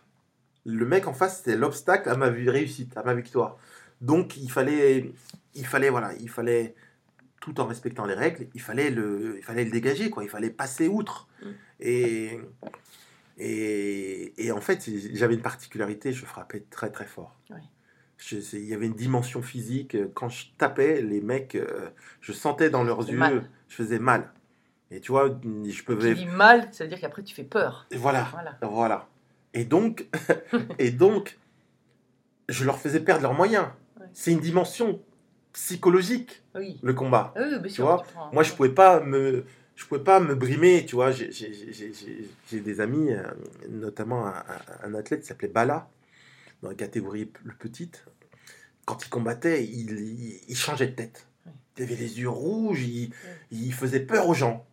Le mec en face, c'était l'obstacle à ma réussite, à ma victoire. Donc, il fallait. Il fallait, voilà, il fallait. Tout en respectant les règles, il fallait le, il fallait le dégager, quoi. Il fallait passer outre. Mm. Et. Et, et en fait, j'avais une particularité, je frappais très très fort. Oui. Il y avait une dimension physique. euh, Quand je tapais, les mecs, euh, je sentais dans leurs yeux, mal. je faisais mal. Et tu vois, je pouvais. dit mal, ça veut dire qu'après tu fais peur. Voilà, Voilà. voilà. Et donc, et donc, je leur faisais perdre leurs moyens. Ouais. C'est une dimension psychologique, Oui. le combat. Ah oui, vois, tu prends- Moi, je pouvais pas me, je pouvais pas me brimer, tu vois. J'ai- des amis, euh, notamment un athlète qui s'appelait Bala, dans la catégorie le petite. Quand il combattait, il, il, il changeait de tête. Il avait les yeux rouges, il, il faisait peur aux gens.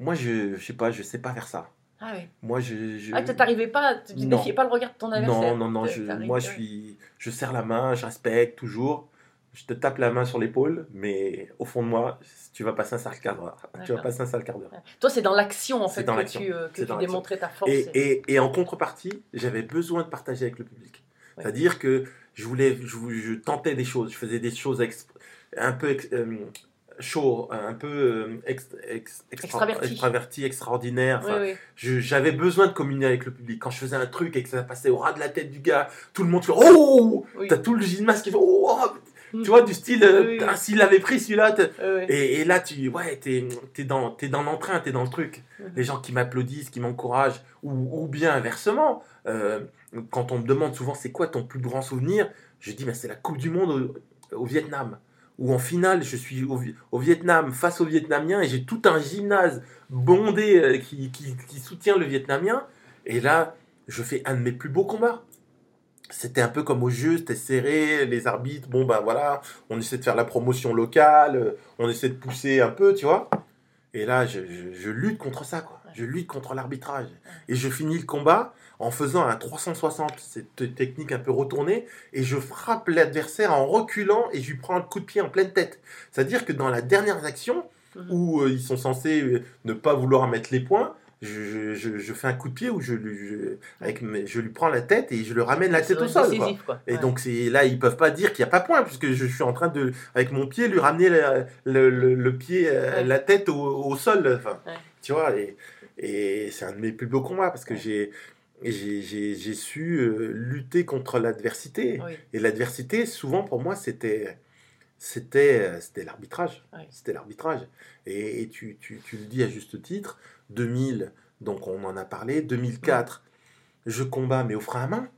Moi, je, je sais pas, je sais pas faire ça. Ah oui. Moi, je, je- Ah, t'arrivais pas, tu défiais pas le regard de ton adversaire. non, non, non. Je- moi, je ouais. suis, je serre la main, je respecte toujours. Je te tape la main sur l'épaule, mais au fond de moi, tu vas passer un sale quart d'heure. Tu vas passer un sale quart d'heure. Toi, c'est dans l'action en fait dans que tu, euh, que tu démontrais ta force. Et, et, et en contrepartie, j'avais besoin de partager avec le public. C'est-à-dire que je voulais, je, tentais des choses, je faisais des choses un peu euh, chaud, un peu euh, ex- ex- extra- Extraverti. extraverti, extraordinaire. Enfin, oui. J'avais besoin de communier avec le public. Quand je faisais un truc et que ça passait au ras de la tête du gars, tout le monde fait Oh oui. T'as tout le gymnase qui fait Oh Tu vois, du style, euh, ah, s'il avait pris celui-là. Et, et là, tu ouais, t'es es dans, t'es dans l'entrain, t'es dans le truc. Mhm. Les gens qui m'applaudissent, qui m'encouragent, ou, ou bien inversement, euh, quand on me demande souvent c'est quoi ton plus grand souvenir, je dis bah, c'est la Coupe du Monde au, au Vietnam. Où en finale, je suis au, Vi- au Vietnam face aux Vietnamiens et j'ai tout un gymnase bondé euh, qui, qui- qui soutient le Vietnamien. Et là, je fais un de mes plus beaux combats. C'était un peu comme au jeu, c'était serré, les arbitres, bon ben voilà, on essaie de faire la promotion locale, euh, on essaie de pousser un peu, tu vois. Et là, je, je- je lutte contre ça, quoi. Je lutte contre l'arbitrage. Et je finis le combat en faisant un 360, cette technique un peu retournée, et je frappe l'adversaire en reculant et je lui prends un coup de pied en pleine tête. C'est-à-dire que dans la dernière action, Mhm. où euh, ils sont censés euh, ne pas vouloir mettre les points, je, je- fais un coup de pied où je avec mes- je lui prends la tête et je le ramène la tête au sol. quoi. Et Ouais. donc c'est là ils peuvent pas dire qu'il n'y a pas point puisque je suis en train de avec mon pied lui ramener la- le, le- le pied euh, Ouais. la tête au, au sol enfin Ouais. tu vois et, et c'est un de mes plus beaux combats parce que j'ai j'ai- su euh, lutter contre l'adversité. Oui. et l'adversité souvent pour moi c'était c'était c'était l'arbitrage. C'était l'arbitrage. Et, et tu, tu, tu le dis à juste titre 2000 donc on en a parlé 2004 je combats mais au frein à main.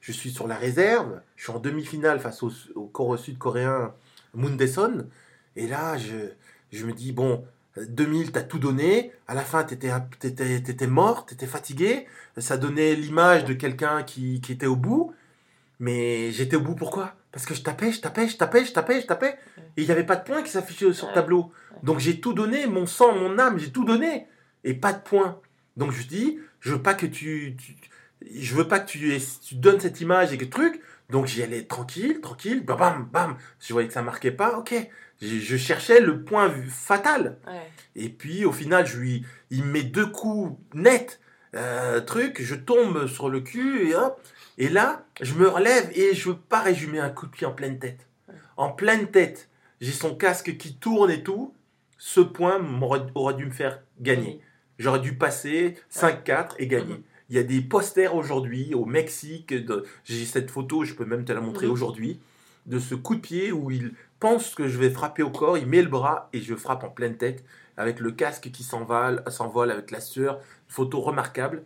Je suis sur la réserve. Je suis en demi-finale face au, au corps sud-coréen Moon Dae-son et là je, je me dis bon 2000 t'as tout donné à la fin t'étais étais, étais mort t'étais fatigué ça donnait l'image de quelqu'un qui, qui était au bout mais j'étais au bout pourquoi? Parce que je tapais, je tapais, je tapais, je tapais, je tapais. Et il n'y avait pas de points qui s'affichaient sur le tableau. Donc j'ai tout donné, mon sang, mon âme, j'ai tout donné. Et pas de points. Donc je dis, je veux pas que tu. tu- je veux pas que tu, tu donnes cette image et que truc. Donc j'y allais tranquille, tranquille, bam, bam, bam. Je voyais que ça marquait pas, ok. Je, je cherchais le point fatal. Ouais. Et puis au final, je lui, il me met deux coups nets, euh, truc, je tombe sur le cul et hop. Et là, je me relève et je pareil, je lui mets un coup de pied en pleine tête. En pleine tête, j'ai son casque qui tourne et tout. Ce point aurait dû me faire gagner. J'aurais dû passer 5-4 et gagner. Mhm. Il y a des posters aujourd'hui au Mexique. de- J'ai cette photo, je peux même te la montrer aujourd'hui, de ce coup de pied où il pense que je vais frapper au corps, il met le bras et je frappe en pleine tête avec le casque qui s'envole, s'envole avec la sueur. Photo remarquable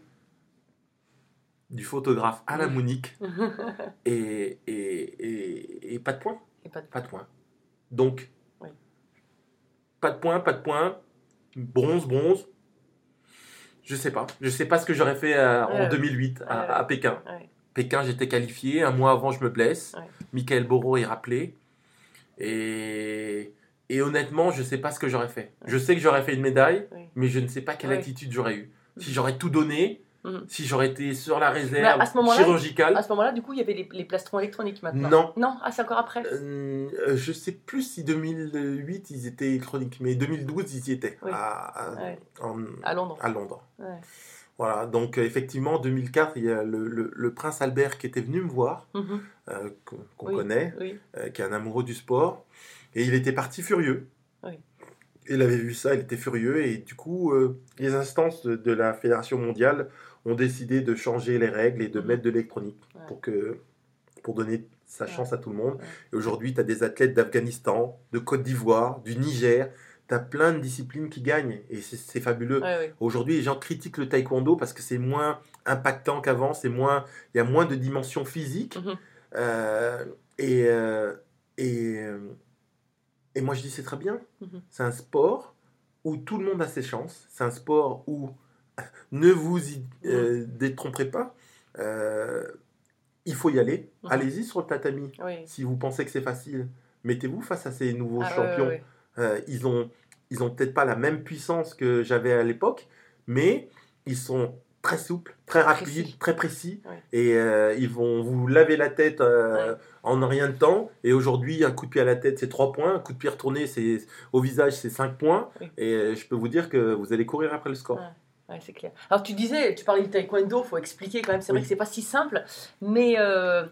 du photographe Alain. Mounique et, et, et, et pas de point. Et pas de- Pas de point. Donc, Oui. pas de point, pas de point. Bronze, bronze. Je sais pas. Je sais pas ce que j'aurais fait euh, en Ouais. 2008 à, Ouais. à Pékin. Pékin, j'étais qualifié. Un mois avant, je me blesse. Michael Boro est rappelé. Et, et honnêtement, je sais pas ce que j'aurais fait. Je sais que j'aurais fait une médaille, Oui. mais je ne sais pas quelle attitude j'aurais eu. Si j'aurais tout donné, Mhm. si j'aurais été sur la réserve à ce moment-là, chirurgicale. À ce moment-là, du coup, il y avait les, les plastrons électroniques maintenant. Non. Non, ah, c'est encore après? Euh, euh, je sais plus si 2008 ils étaient électroniques, mais 2012 ils y étaient Oui. à, à- Ouais. en- À Londres. à Londres. Ouais. Voilà, donc euh, effectivement, en 2004, il y a le, le- le prince Albert qui était venu me voir, Mhm. euh, qu'on Oui. connaît, Oui. euh, qui est un amoureux du sport, et il était parti furieux. Oui. Il avait vu ça, il était furieux, et du coup, euh, les instances de, de la Fédération mondiale ont décidé de changer les règles et de Mhm. mettre de l'électronique Ouais. pour, que, pour donner sa Ouais. chance à tout le monde. Ouais. Et aujourd'hui, tu as des athlètes d'Afghanistan, de Côte d'Ivoire, du Niger, tu as plein de disciplines qui gagnent, et c'est fabuleux. Ouais, ouais. Aujourd'hui, les gens critiquent le taekwondo parce que c'est moins impactant qu'avant, c'est moins, il y a moins de dimensions physiques. Mhm. Euh, et, euh, et, euh, et moi, je dis c'est très bien. Mhm. C'est un sport où tout le monde a ses chances. C'est un sport où ne vous y euh, détromperez pas. Il faut y aller. Mhm. Allez-y sur le tatami. Oui. Si vous pensez que c'est facile, mettez-vous face à ces nouveaux Ah, champions. ils ont, ils ont peut-être pas la même puissance que j'avais à l'époque, mais ils sont très souples, très rapides, très précis, Ouais. et euh, ils vont vous laver la tête euh, Ouais. en rien de temps. Et aujourd'hui, un coup de pied à la tête, c'est 3 points, un coup de pied retourné, c'est au visage, c'est 5 points. Et euh, je peux vous dire que vous allez courir après le score. Ouais. C'est clair. Alors tu disais, tu parlais du taekwondo, faut expliquer quand même. C'est vrai que c'est pas si simple, mais euh,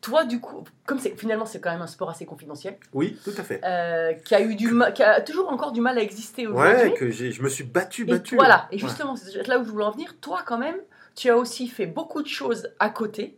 toi du coup, comme c'est finalement c'est quand même un sport assez confidentiel, Oui, tout à fait. euh, qui a eu du mal, qui a toujours encore du mal à exister aujourd'hui. Ouais, que j'ai- je me suis battu, Et battu. voilà. Et Ouais. justement, c'est là où je voulais en venir. Toi quand même, tu as aussi fait beaucoup de choses à côté.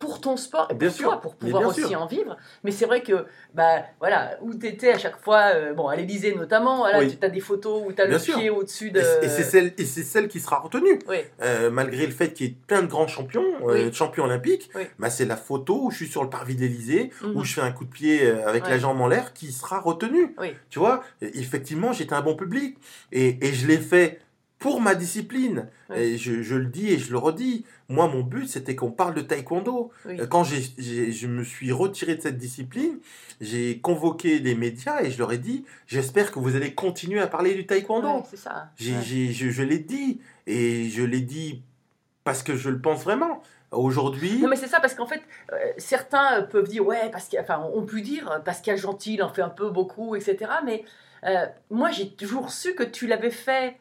Pour ton sport et Bien pour sûr, toi, pour pouvoir aussi sûr. en vivre. Mais c'est vrai que, bah, voilà, où tu étais à chaque fois, euh, bon, à l'Elysée notamment, voilà, Oui. tu as des photos où tu as le sûr. pied au-dessus de. Et c'est celle, et celle qui sera retenue. Oui, Euh, malgré le fait qu'il y ait plein de grands champions, euh, Oui. champions olympiques, bah, c'est la photo où je suis sur le parvis de l'Elysée, Mhm. où je fais un coup de pied euh, avec la jambe en l'air qui sera retenue. Oui. Tu vois, effectivement, j'étais un bon public. Et, et je l'ai fait pour ma discipline. Et je, je le dis et je le redis. Moi, mon but, c'était qu'on parle de taekwondo. oui. Euh, Quand je me suis retiré de cette discipline, j'ai convoqué les médias et je leur ai dit, j'espère que vous allez continuer à parler du taekwondo. Ouais, c'est ça. J'ai- Ouais. je je l'ai dit, et je l'ai dit parce que je le pense vraiment. Aujourd'hui, Non mais c'est ça parce qu'en fait euh, certains peuvent dire ouais parce qu'il enfin on peut dire euh, Pascal Gentil il en fait un peu beaucoup etc mais euh, moi j'ai toujours su que tu l'avais fait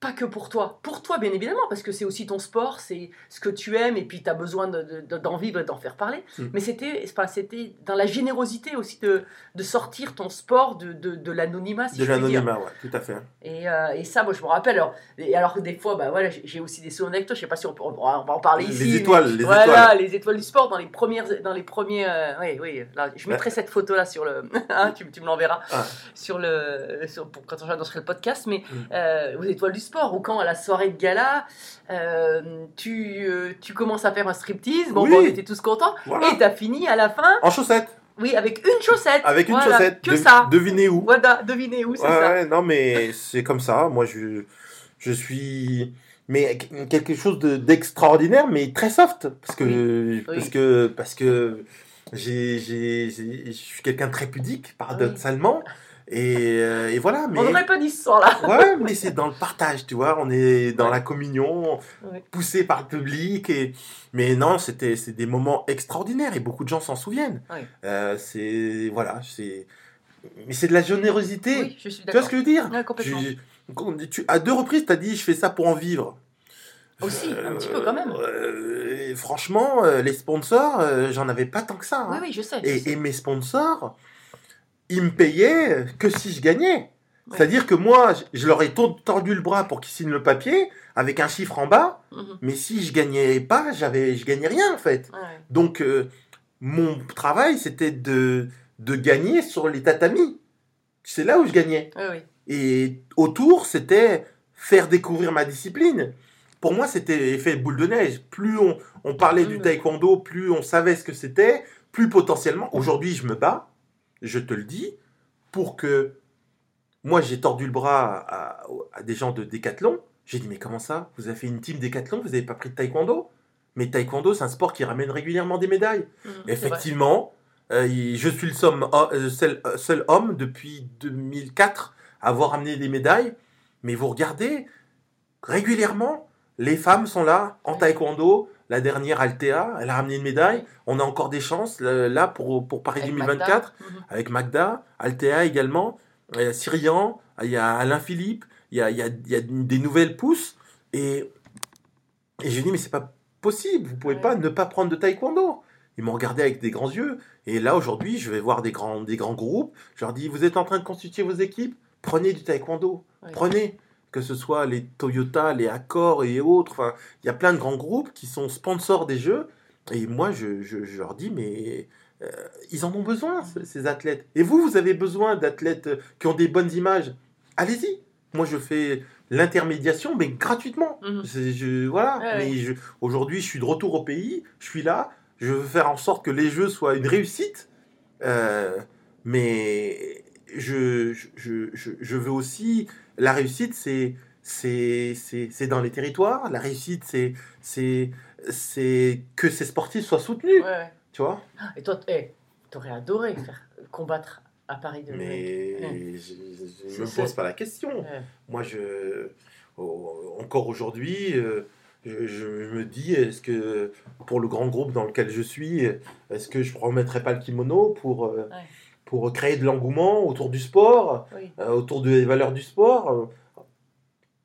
pas que pour toi pour toi bien évidemment parce que c'est aussi ton sport c'est ce que tu aimes et puis tu as besoin de- de- de- d'en vivre et d'en faire parler Mm. mais c'était enfin, c'était dans la générosité aussi de, de sortir ton sport de, l'anonymat si de l'anonymat, ouais, tout à fait. et, euh, et ça, moi, je me rappelle. Alors, et alors que des fois, bah, voilà, j'ai aussi des souvenirs avec toi. Je sais pas si on, peut, on va on va en parler Les ici. mais- étoiles, les voilà, étoiles. les étoiles du sport dans les premières, dans les premiers. euh, oui, oui. Là, je mettrai cette photo là sur le. hein, tu, tu me l'enverras Ah. sur le, sur, pour quand j'annoncerai le podcast. Mais Mm. euh, aux étoiles du sport ou quand à la soirée de gala, euh, tu, euh, tu commences à faire un striptease. Bon, Oui. bon, on était tous contents. Voilà. Et t'as fini à la fin, En chaussettes, oui, avec une chaussette. avec une Voilà, chaussette. Que ça. Devinez où Voilà, devinez où c'est Ouais, ça. ouais, non, mais c'est comme ça. Moi, je, je suis. Mais quelque chose de- d'extraordinaire, mais très soft. Parce que. Parce oui. que. Parce que. j'ai- j'ai- j'ai- Je suis quelqu'un de très pudique, paradoxalement. Et, euh, et voilà. Mais... On n'aurait pas dit ce soir-là. Ouais, mais c'est dans le partage, tu vois. On est dans la communion, Ouais. poussé par le public. Et... Mais non, c'était c'est des moments extraordinaires et beaucoup de gens s'en souviennent. Ouais. Euh, c'est. Voilà, c'est. Mais c'est de la générosité. Oui, je suis tu vois ce que je veux dire? Ouais, complètement. Tu- tu- À deux reprises, tu as dit je fais ça pour en vivre. Aussi, un petit peu quand même. Euh, et franchement, euh, les sponsors, euh, j'en avais pas tant que ça. hein. Oui, oui, je sais. je sais. Et, et mes sponsors, ils me payaient que si je gagnais. Ouais. C'est-à-dire que moi, je- leur ai to- tordu le bras pour qu'ils signent le papier avec un chiffre en bas, Mhm. mais si je gagnais pas, j'avais, je gagnais rien en fait. Ouais. Donc euh, mon travail, c'était de, de gagner sur les tatamis. C'est là où je gagnais. Oui. Et autour, c'était faire découvrir ma discipline. Pour moi, c'était effet boule de neige. Plus on, on parlait du Mhm. taekwondo, plus on savait ce que c'était, plus potentiellement. Aujourd'hui, je me bats, je te le dis, pour que. Moi, j'ai tordu le bras à, à des gens de décathlon. J'ai dit, mais comment ça? Vous avez fait une team décathlon, vous n'avez pas pris de taekwondo? Mais taekwondo, c'est un sport qui ramène régulièrement des médailles. Vrai. Effectivement, euh, je suis le somme- euh, seul, euh, seul homme depuis 2004 à avoir amené des médailles. Mais vous regardez, régulièrement, les femmes sont là en taekwondo. La dernière, Althea, elle a ramené une médaille. On a encore des chances là pour, pour Paris Avec 2024 Magda. Mhm. avec Magda, Althea également, il y a Cyrian, il y a Alain Philippe, il y a, il y a- il y a des nouvelles pousses. Et, et j'ai dit, mais c'est pas possible, vous pouvez Ouais. pas ne pas prendre de taekwondo. Ils m'ont regardé avec des grands yeux. Et là, aujourd'hui, je vais voir des grands, des grands groupes. Je leur dis, vous êtes en train de constituer vos équipes? Prenez du taekwondo. Ouais. Prenez. Que ce soit les Toyota, les Accor et autres. Enfin, il y a plein de grands groupes qui sont sponsors des jeux. Et moi, je, je- je leur dis, mais euh, ils en ont besoin, ce- ces athlètes. Et vous, vous avez besoin d'athlètes euh, qui ont des bonnes images. Allez-y. Moi, je fais l'intermédiation, mais gratuitement. Mhm. Je, voilà. Ouais, mais je- aujourd'hui, je suis de retour au pays. Je suis là. Je veux faire en sorte que les jeux soient une réussite. Euh, mais je, je, je, je veux aussi. La réussite, c'est. C'est dans les territoires. La réussite, c'est que ces sportifs soient soutenus. Ouais, ouais. Tu vois? Et toi, hey, t'aurais adoré faire combattre à Paris de Mais Ouais. je ne me pose pas la question. Ouais. Moi, je, oh, encore aujourd'hui, euh, je, je me dis, est-ce que pour le grand groupe dans lequel je suis, est-ce que je ne remettrai pas le kimono pour, euh. Pour créer de l'engouement autour du sport, Oui. euh, autour des valeurs du sport, euh,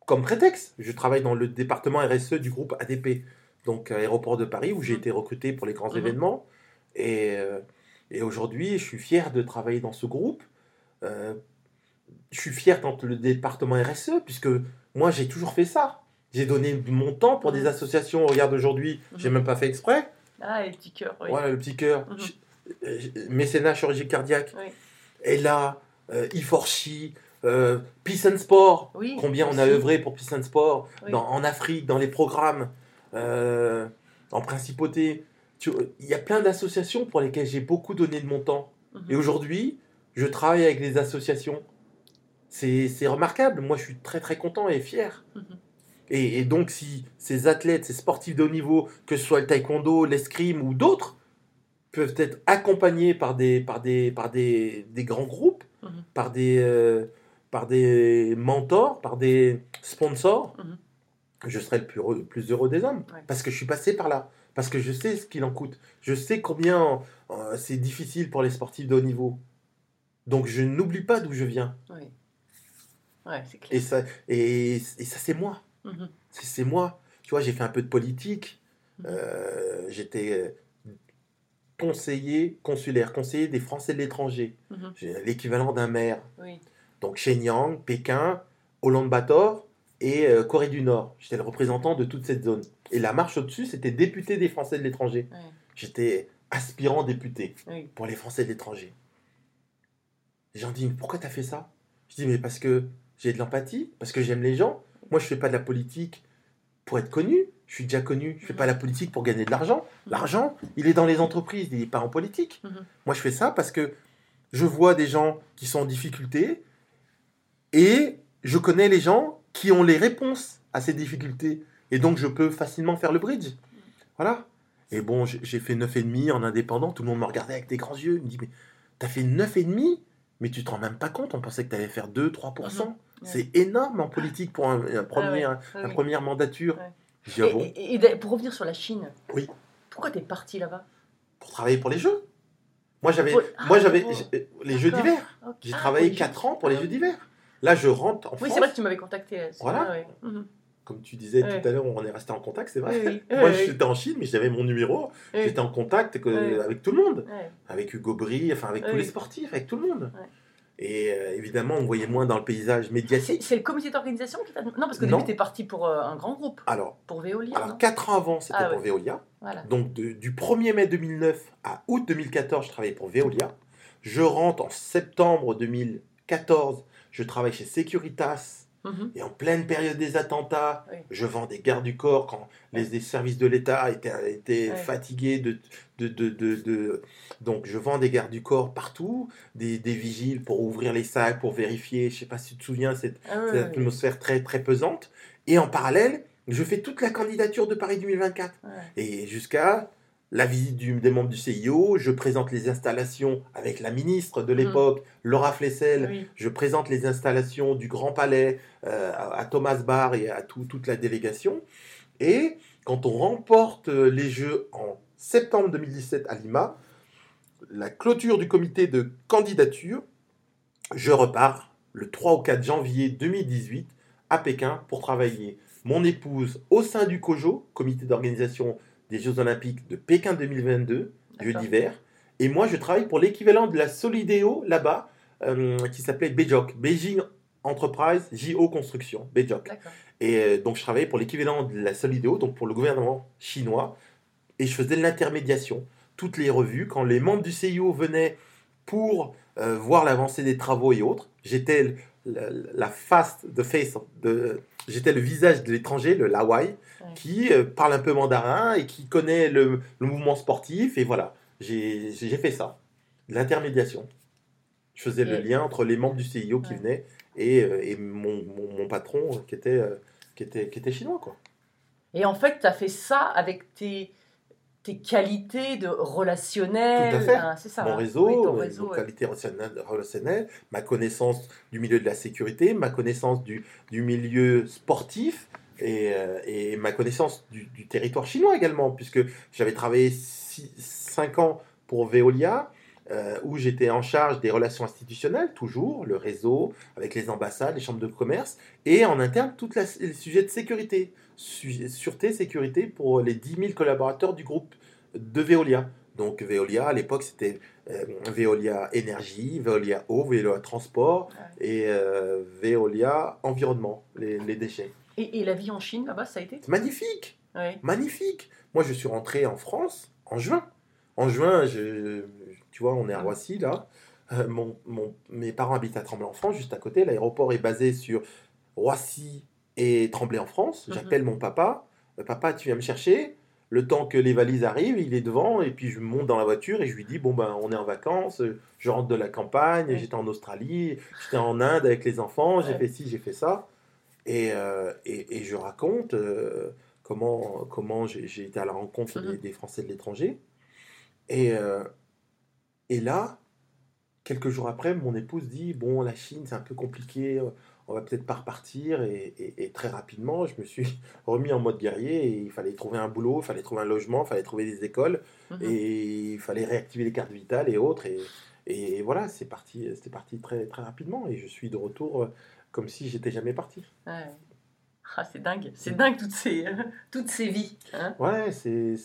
comme prétexte Je travaille dans le département RSE du groupe ADP, donc à Aéroport de Paris, où j'ai Mhm. été recruté pour les grands Mhm. événements. Et, euh, et aujourd'hui, je suis fier de travailler dans ce groupe. Euh, je suis fier dans le département RSE, puisque moi, j'ai toujours fait ça. J'ai donné mon temps pour des Mhm. associations. Regarde, aujourd'hui, j'ai même pas fait exprès. Ah, les petits cœurs, oui. Voilà, le petit cœur. Euh, Mécénat chirurgie cardiaque. Oui. Et là, euh, Iforchi, euh, Peace and Sport. Oui, Combien on a œuvré pour Peace and Sport Oui. dans- en Afrique, dans les programmes, euh, en principauté. Il y a plein d'associations pour lesquelles j'ai beaucoup donné de mon temps. Mhm. Et aujourd'hui, je travaille avec les associations. C'est c'est remarquable. Moi, je suis très très content et fier. Mhm. Et, et donc, si ces athlètes, ces sportifs de haut niveau, que ce soit le taekwondo, l'escrime ou d'autres, peuvent être accompagnés par des, par des, par des, des grands groupes, Mhm. par, des, euh, par des mentors, par des sponsors, Mhm. je serai le plus heureux, le plus heureux des hommes. Ouais. Parce que je suis passé par là. Parce que je sais ce qu'il en coûte. Je sais combien euh, c'est difficile pour les sportifs de haut niveau. Donc je n'oublie pas d'où je viens. Oui. Ouais, c'est clair. Et ça, et, et ça c'est moi. Mhm. C'est moi. Tu vois, j'ai fait un peu de politique. Euh, J'étais conseiller consulaire, conseiller des Français de l'étranger. J'ai l'équivalent d'un maire. Oui. Donc Shenyang, Pékin, Ulaanbaatar et euh, Corée du Nord. J'étais le représentant de toute cette zone. Et la marche au-dessus, c'était député des Français de l'étranger. J'étais aspirant député Oui. pour les Français de l'étranger. Les gens disent, mais pourquoi t'as fait ça? Je dis, mais parce que j'ai de l'empathie, parce que j'aime les gens. Moi, je fais pas de la politique pour être connu. Je suis déjà connu. Je fais pas la politique pour gagner de l'argent. L'argent, il est dans les entreprises, il n'est pas en politique. Mhm. Moi, je fais ça parce que je vois des gens qui sont en difficulté et je connais les gens qui ont les réponses à ces difficultés. Et donc, je peux facilement faire le bridge. Voilà. Et bon, j'ai fait 9,5 en indépendant. Tout le monde me regardait avec des grands yeux. Il me dit, mais t'as fait 9,5 Mais tu te rends même pas compte. On pensait que tu allais faire 2-3%. C'est énorme en politique pour un, un premier, Ah ouais, une oui. première mandature. Ouais. Ah Et, pour revenir sur la Chine, Oui. pourquoi t'es parti là-bas? Pour travailler pour les Jeux. Moi, j'avais, Pour- ah, moi, j'avais pour- j'ai- les Jeux d'hiver. Ok. J'ai Ah, travaillé pour les 4 Jeux. ans pour les Ah, Jeux oui. d'hiver. Là, je rentre en Oui, France. c'est vrai que tu m'avais contacté. c'est Voilà. vrai, ouais. Mhm. Comme tu disais Ouais. tout à l'heure, on est resté en contact, c'est vrai. Oui, oui. Moi, Oui, oui. j'étais en Chine, mais j'avais mon numéro. Oui. J'étais en contact que- avec tout le monde. Avec Hugo Bry, enfin avec tous Oui. les sportifs, avec tout le monde. Et euh, évidemment, on voyait moins dans le paysage médiatique. c'est le comité d'organisation qui t'a. Non, parce qu'au Non. début, t'es parti pour euh, un grand groupe, Alors, pour Veolia. alors non? 4 ans avant, c'était Ah, pour ouais. Veolia. Voilà. Donc, de- du 1er mai 2009 à août 2014, je travaillais pour Veolia. Je rentre en septembre 2014, je travaille chez Securitas. Mhm. Et en pleine période des attentats, Oui. je vends des gardes du corps quand les, les services de l'État étaient, fatigués. De, de, de, de- de- Donc je vends des gardes du corps partout, des, des vigiles pour ouvrir les sacs, pour vérifier. Je sais pas si tu te souviens, cette, Ah, cette atmosphère très, très pesante. Et en parallèle, je fais toute la candidature de Paris 2024. Ouais. Et jusqu'à la visite du- des membres du CIO, je présente les installations avec la ministre de l'époque, Laura Flessel. Oui. Je présente les installations du Grand Palais euh, à à Thomas Barr et à tout- toute la délégation. Et quand on remporte euh, les Jeux en septembre 2017 à Lima, la clôture du comité de candidature, je repars le 3 ou 4 janvier 2018 à Pékin pour travailler. Mon épouse au sein du COJO, comité d'organisation des Jeux Olympiques de Pékin 2022, Jeux d'hiver. Et moi, je travaille pour l'équivalent de la Solidéo là-bas, euh, qui s'appelait Beijok, Beijing Enterprise JO Construction. D'accord. Et euh, donc, je travaillais pour l'équivalent de la Solidéo, donc pour le gouvernement chinois, et je faisais de l'intermédiation. Toutes les revues, quand les membres du CIO venaient pour euh, voir l'avancée des travaux et autres, j'étais la face, the face, de, j'étais le visage de l'étranger, le Lawai, Ouais. qui euh, parle un peu mandarin et qui connaît le, le mouvement sportif, et voilà, j'ai fait ça, l'intermédiation. Je faisais le lien entre les membres du CIO qui Ouais. venaient et, euh, et mon, mon, mon patron euh, qui était, qui, était, qui était chinois, quoi. Et en fait, tu as fait ça avec tes, tes qualités de relationnel. Tout à fait. hein, c'est ça. mon hein. réseau, Oui, euh, réseau, ouais. ma connaissance du milieu de la sécurité, ma connaissance du, du milieu sportif et, euh, et ma connaissance du, du territoire chinois également, puisque j'avais travaillé 5 ans pour Veolia, euh, où j'étais en charge des relations institutionnelles, toujours, le réseau, avec les ambassades, les chambres de commerce, et en interne, tous les sujets de sécurité, sûreté, sécurité pour les 10 000 collaborateurs du groupe de Veolia. Donc Veolia, à l'époque, c'était euh, Veolia Énergie, Veolia Eau, Veolia Transport et euh, Veolia Environnement, les, les déchets. Et, et la vie en Chine, là-bas, ça a été? Magnifique, Ouais. magnifique. Moi, je suis rentré en France en juin. En juin, je, tu vois, on est à Mhm. Roissy, là. Euh, mon, mon- mes parents habitent à Tremblay-en-France, juste à côté. L'aéroport est basé sur Roissy et Tremblay-en-France. Mhm. J'appelle mon papa. Euh, Papa, tu viens me chercher le temps que les valises arrivent, il est devant, et puis je monte dans la voiture et je lui dis Bon, ben, on est en vacances, je rentre de la campagne, Ouais. j'étais en Australie, j'étais en Inde avec les enfants, j'ai Ouais. fait ci, j'ai fait ça. Et, euh, et, et je raconte euh, comment, comment j'ai été à la rencontre des, Mhm. des Français de l'étranger. Et, euh, et là, quelques jours après, mon épouse dit Bon, la Chine, c'est un peu compliqué, on va peut-être pas repartir. Et, et- et très rapidement, je me suis remis en mode guerrier. Et il fallait trouver un boulot, il fallait trouver un logement, il fallait trouver des écoles, Mhm. et il fallait réactiver les cartes vitales et autres. Et, et voilà, c'est parti, c'était parti très, très rapidement. Et je suis de retour euh, comme si j'étais jamais parti. Ouais. Ah, c'est dingue, c'est dingue toutes ces, toutes ces vies. hein. Ouais, c'est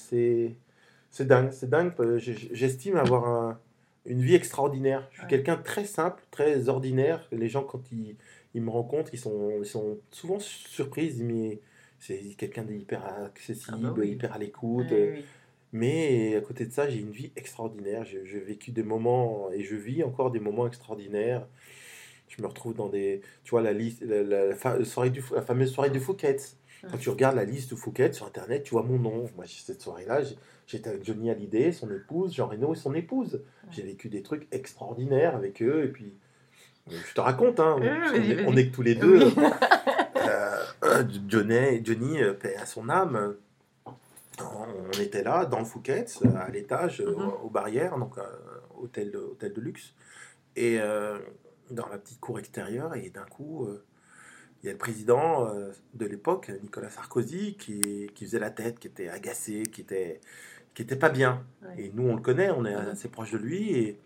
dingue, c'est dingue. euh, J'estime avoir un- une vie extraordinaire. Je suis Ouais. quelqu'un de très simple, très ordinaire. Les gens quand ils, ils me rencontrent, ils sont ils sont souvent surpris. Ils disent mais c'est quelqu'un d'hyper accessible, Ah bah oui. hyper à l'écoute. Oui. Mais à côté de ça, j'ai une vie extraordinaire. J'ai vécu des moments et je vis encore des moments extraordinaires. Je me retrouve dans des, tu vois la liste, la, la- la fa- soirée du, la fameuse soirée de Fouquet's. Quand tu regardes la liste de Fouquet sur internet, tu vois mon nom. Moi, cette soirée-là, j'étais avec Johnny Hallyday, son épouse, Jean Reno et son épouse. J'ai vécu des trucs extraordinaires avec eux. Et puis, je te raconte, hein, oui, oui. on est que tous les deux. Oui. Euh, Johnny, Johnny, euh, à son âme, euh, on était là, dans le Fouquet's, à l'étage, euh, Mhm. aux barrières, donc euh, hôtel, de- hôtel de luxe. Et euh, dans la petite cour extérieure, et d'un coup, euh, il y a le président euh, de l'époque, Nicolas Sarkozy, qui, qui faisait la tête, qui était agacé, qui était, qui était pas bien. Ouais. Et nous, on le connaît, on est Mhm. assez proche de lui. Et,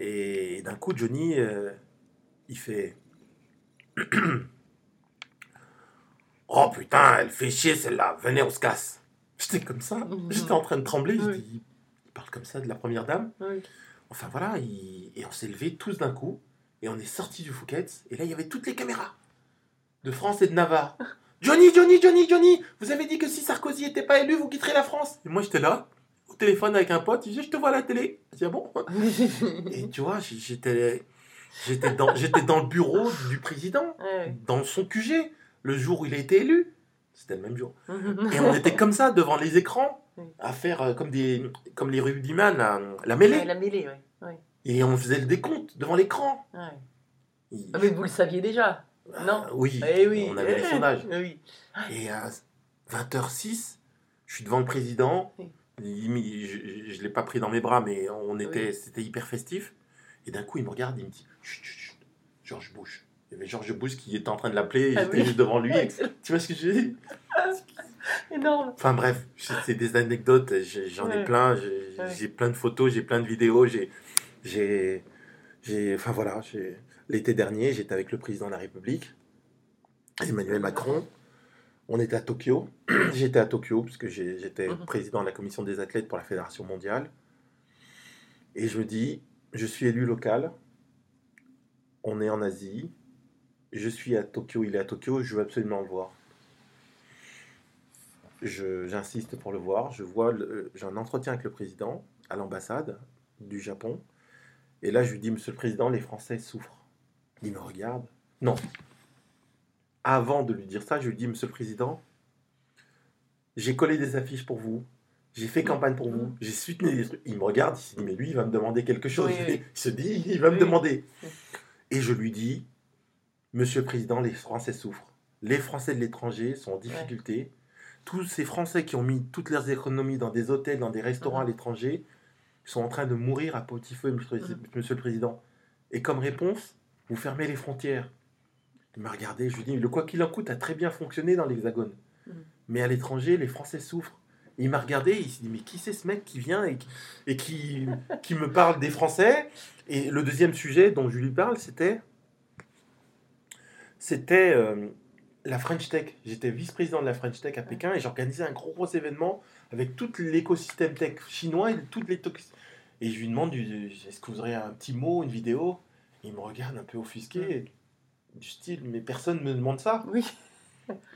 et d'un coup, Johnny, euh, il fait Oh putain, elle fait chier celle-là, venez, on se casse. J'étais comme ça, Mhm. j'étais en train de trembler. Je Oui. dis Il parle comme ça de la première dame. Oui. Enfin voilà, il- et on s'est levés tous d'un coup, et on est sortis du Fouquet's, et là il y avait toutes les caméras de France et de Navarre. Johnny, Johnny, Johnny, Johnny, vous avez dit que si Sarkozy n'était pas élu, vous quitterez la France. Et moi j'étais là, téléphone avec un pote, il disait Je te vois à la télé. Je dis Ah bon Et tu vois, j'étais j'étais dans, j'étais dans le bureau du président, Ouais. dans son QG, le jour où il a été élu. C'était le même jour. Et on était comme ça devant les écrans, à faire euh, comme, des, comme les rugbyman, la, la mêlée. Ouais, la mêlée, ouais. Et on faisait le décompte devant l'écran. Ah, mais vous le saviez déjà non. Oui, Eh oui. on avait les sondages. Oui. Et à 20h06, je suis devant le président. Oui. Il- je ne l'ai pas pris dans mes bras, mais on était, Oui. c'était hyper festif. Et d'un coup, il me regarde, il me dit Chut, chut, chut, George Bush. Il y avait George Bush qui était en train de l'appeler, Ah j'étais oui. juste devant lui. Tu vois ce que je dire? Énorme. Enfin bref, c'est des anecdotes, j'en ai Ouais. plein, j'ai Ouais. plein de photos, j'ai plein de vidéos, j'ai, enfin voilà, l'été dernier, j'étais avec le président de la République, Emmanuel Macron, on était à Tokyo, j'étais à Tokyo puisque j'ai- j'étais Mhm. président de la commission des athlètes pour la fédération mondiale, et je me dis, je suis élu local, on est en Asie, je suis à Tokyo, il est à Tokyo, je veux absolument le voir. J'insiste pour le voir. Je vois, j'ai un entretien avec le président à l'ambassade du Japon. Et là, je lui dis, Monsieur le Président, les Français souffrent. Il me regarde. Non. Avant de lui dire ça, je lui dis, Monsieur le Président, j'ai collé des affiches pour vous. J'ai fait campagne pour vous. J'ai soutenu des trucs. Il me regarde, il se dit, mais lui, il va me demander quelque chose. Oui, oui. Il se dit, il va me demander. Et je lui dis, Monsieur le Président, les Français souffrent. Les Français de l'étranger sont en difficulté. Tous ces Français qui ont mis toutes leurs économies dans des hôtels, dans des restaurants Mhm. à l'étranger, sont en train de mourir à petit feu, monsieur, Mhm. monsieur le Président. Et comme réponse, vous fermez les frontières. Il m'a regardé, je lui dis, le quoi qu'il en coûte a très bien fonctionné dans l'Hexagone. Mhm. Mais à l'étranger, les Français souffrent. Et il m'a regardé, il s'est dit, mais qui c'est ce mec qui vient et, qui- et qui, qui me parle des Français? Et le deuxième sujet dont je lui parle, c'était c'était euh, la French Tech. J'étais vice-président de la French Tech à Pékin et j'organisais un gros, gros événement avec tout l'écosystème tech chinois et toutes les Et je lui demande, est-ce que vous aurez un petit mot, une vidéo? Il me regarde un peu offusqué, du style, mais personne ne me demande ça. Oui.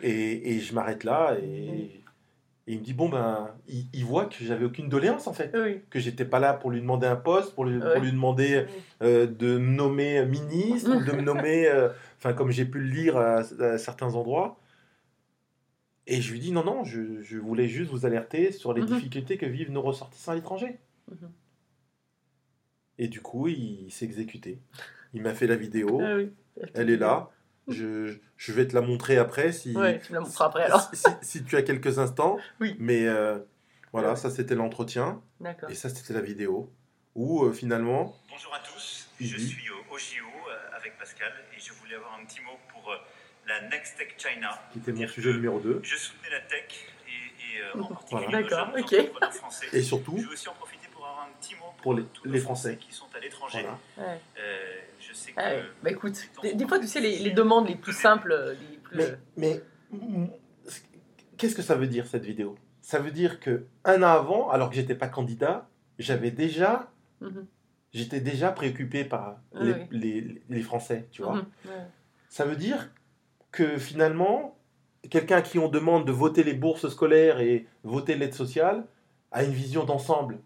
Et, et je m'arrête là et, Et il me dit, bon, ben, il, il voit que j'avais aucune doléance, en fait. Oui. Que j'étais pas là pour lui demander un poste, pour lui, Ouais. pour lui demander euh, de me nommer ministre, de me nommer, euh, enfin, comme j'ai pu le lire à, à certains endroits. Et je lui dis, non, non, je, je voulais juste vous alerter sur les Mhm. difficultés que vivent nos ressortissants à l'étranger. Mhm. Et du coup, il, s'est exécuté. Il m'a fait la vidéo, Ah oui. elle est là. Je, je vais te la montrer après si, Ouais, tu me la montreras après alors. si, si tu as quelques instants. Oui. Mais euh, voilà, Ouais. ça c'était l'entretien. D'accord. Et ça c'était la vidéo. Où euh, finalement, Bonjour à tous, je dit. suis au OJO euh, avec Pascal et je voulais avoir un petit mot pour euh, la Next Tech China. qui était mon sujet numéro 2. Je soutenais la tech et, et, euh, en particulier Voilà. D'accord, jeunes ok. entrepreneurs français. Et surtout, Je veux aussi en profiter pour avoir un petit mot pour, Pour les- tous les Français. qui sont à l'étranger. voilà. Ouais. Euh, je sais que Ah ouais. Bah écoute, des, des fois, tu sais, les, les demandes les plus simples, euh, les plus. Mais, mais mm, qu'est-ce que ça veut dire cette vidéo? Ça veut dire que un an avant, alors que j'étais pas candidat, j'avais déjà, Mhm. j'étais déjà préoccupé par Ah les, oui. les- les Français, tu vois. Mhm. Ouais. Ça veut dire que finalement, quelqu'un à qui on demande de voter les bourses scolaires et voter l'aide sociale a une vision d'ensemble.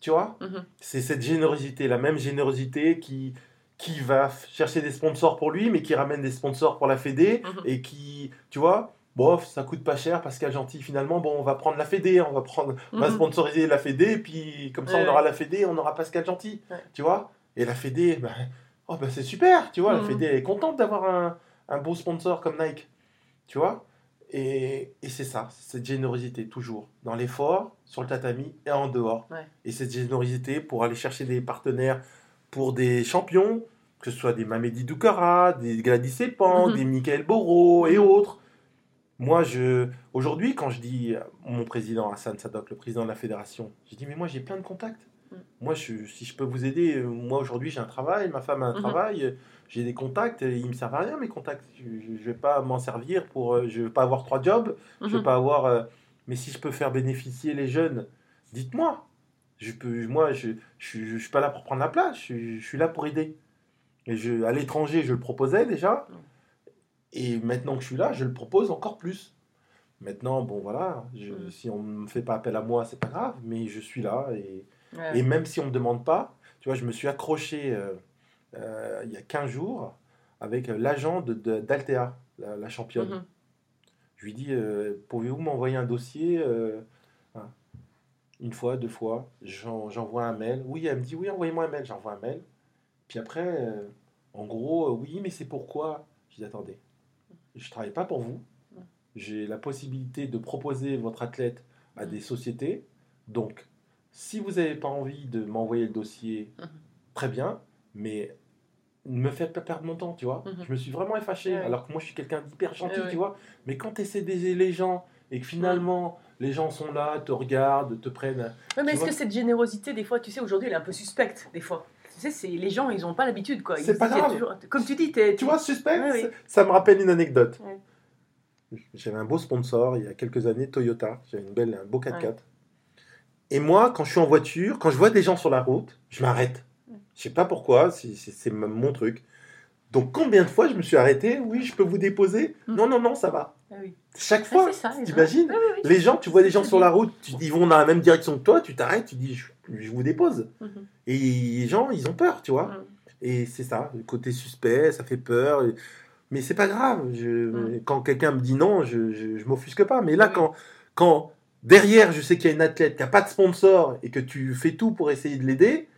Tu vois? Mhm. C'est cette générosité, la même générosité qui, qui va chercher des sponsors pour lui, mais qui ramène des sponsors pour la Fédé Mhm. et qui, tu vois, bof, ça coûte pas cher, Pascal Gentil, finalement, bon, on va prendre la Fédé, on va prendre, on va Mhm. sponsoriser la Fédé, puis comme ça, on aura la Fédé, on aura Pascal Gentil, tu vois Et la Fédé, ben, oh, ben, c'est super, tu vois, la Mhm. Fédé est contente d'avoir un, un beau sponsor comme Nike, tu vois Et, et c'est ça, cette générosité, toujours, dans l'effort, sur le tatami et en dehors. Ouais. Et cette générosité pour aller chercher des partenaires pour des champions, que ce soit des Mamedi Doukara, des Gladys Sepan, Mhm. des Michael Boro et Mhm. autres. Moi, je, aujourd'hui, quand je dis mon président Hassan Sadok, le président de la fédération, je dis mais moi j'ai plein de contacts. Mhm. Moi, je, si je peux vous aider, euh, moi aujourd'hui j'ai un travail, ma femme a un travail, euh, j'ai des contacts, et ils me servent à rien mes contacts. Je, je, je vais pas m'en servir pour, euh, je vais pas avoir trois jobs, je Mhm. vais pas avoir. euh, mais si je peux faire bénéficier les jeunes, dites-moi. Je peux, moi, je, je, je suis pas là pour prendre la place. Je, je suis là pour aider. Et je, à l'étranger, je le proposais déjà. Et maintenant que je suis là, je le propose encore plus. Maintenant, bon voilà, je- Mm. si on ne me fait pas appel à moi, c'est pas grave, mais je suis là. Et, Ouais. et même si on ne me demande pas, tu vois, je me suis accroché euh, euh, il y a 15 jours avec euh, l'agent de- de- d'Altea, la, la championne. Mhm. Je lui dis, euh, pouvez-vous m'envoyer un dossier hein, Une fois, deux fois, j'en- j'envoie un mail. Oui, elle me dit, oui, envoyez-moi un mail. J'envoie un mail. Puis après, euh, en gros, euh, oui, mais c'est pourquoi Je dis, attendez, je ne travaille pas pour vous. J'ai la possibilité de proposer votre athlète à des sociétés. Donc, si vous n'avez pas envie de m'envoyer le dossier, très bien, mais ne me faites pas perdre mon temps, tu vois. Mhm. Je me suis vraiment effacé, Ouais, alors que moi je suis quelqu'un d'hyper gentil, Ouais, ouais. tu vois. Mais quand tu essaies d'aider les gens et que finalement les gens sont là, te regardent, te prennent. Mais est-ce que cette générosité, des fois, tu sais, aujourd'hui, elle est un peu suspecte, des fois? Tu sais, c'est les gens, ils n'ont pas l'habitude, quoi. C'est pas grave. toujours- Comme tu dis, Tu vois, suspect, oui. ça- me rappelle une anecdote. J'avais un beau sponsor il y a quelques années, Toyota. J'avais une belle, un beau 4x4. Et moi, quand je suis en voiture, quand je vois des gens sur la route, je m'arrête. Je sais pas pourquoi, c'est- mon truc. Donc combien de fois je me suis arrêté Oui, je peux vous déposer? Mm. Non, non, non, ça va. Ah oui. Chaque Ah, fois, gens. t'imagines? Ouais, ouais. Les gens, tu vois des gens sur la route, tu, ils vont dans la même direction que toi, tu t'arrêtes, tu dis je, je vous dépose. Mhm. Et les gens, ils ont peur, tu vois. Et c'est ça, le côté suspect, ça fait peur. Mais c'est pas grave. Je... Quand quelqu'un me dit non, je, je, je m'offusque pas. Mais là, quand, quand derrière, je sais qu'il y a une athlète qui a pas de sponsor et que tu fais tout pour essayer de l'aider,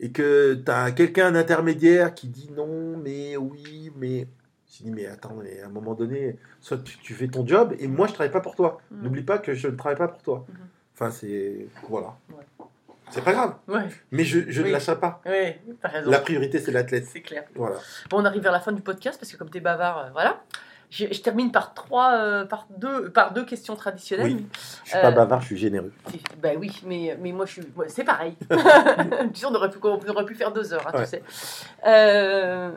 et que tu as quelqu'un d'intermédiaire qui dit non, mais oui, mais. Je dis, mais attends, mais à un moment donné, soit tu, tu fais ton job et moi je travaille pas pour toi. N'oublie pas que je ne travaille pas pour toi. Mhm. Enfin, c'est. Voilà. Ouais. C'est pas grave. Ouais, Mais je, je Oui. ne lâcherai pas. ouais, t'as raison. La priorité, c'est l'athlète. C'est clair. Voilà. Bon, on arrive vers la fin du podcast parce que comme tu es bavard, euh, voilà. Je, je termine par trois, euh, par deux, par deux questions traditionnelles. Oui. Je suis Euh, pas bavard, je suis généreux. Ben oui, mais, mais moi je suis. c'est pareil. tu sais, on aurait pu, on aurait pu faire deux heures, hein, Ouais. tu sais. Euh,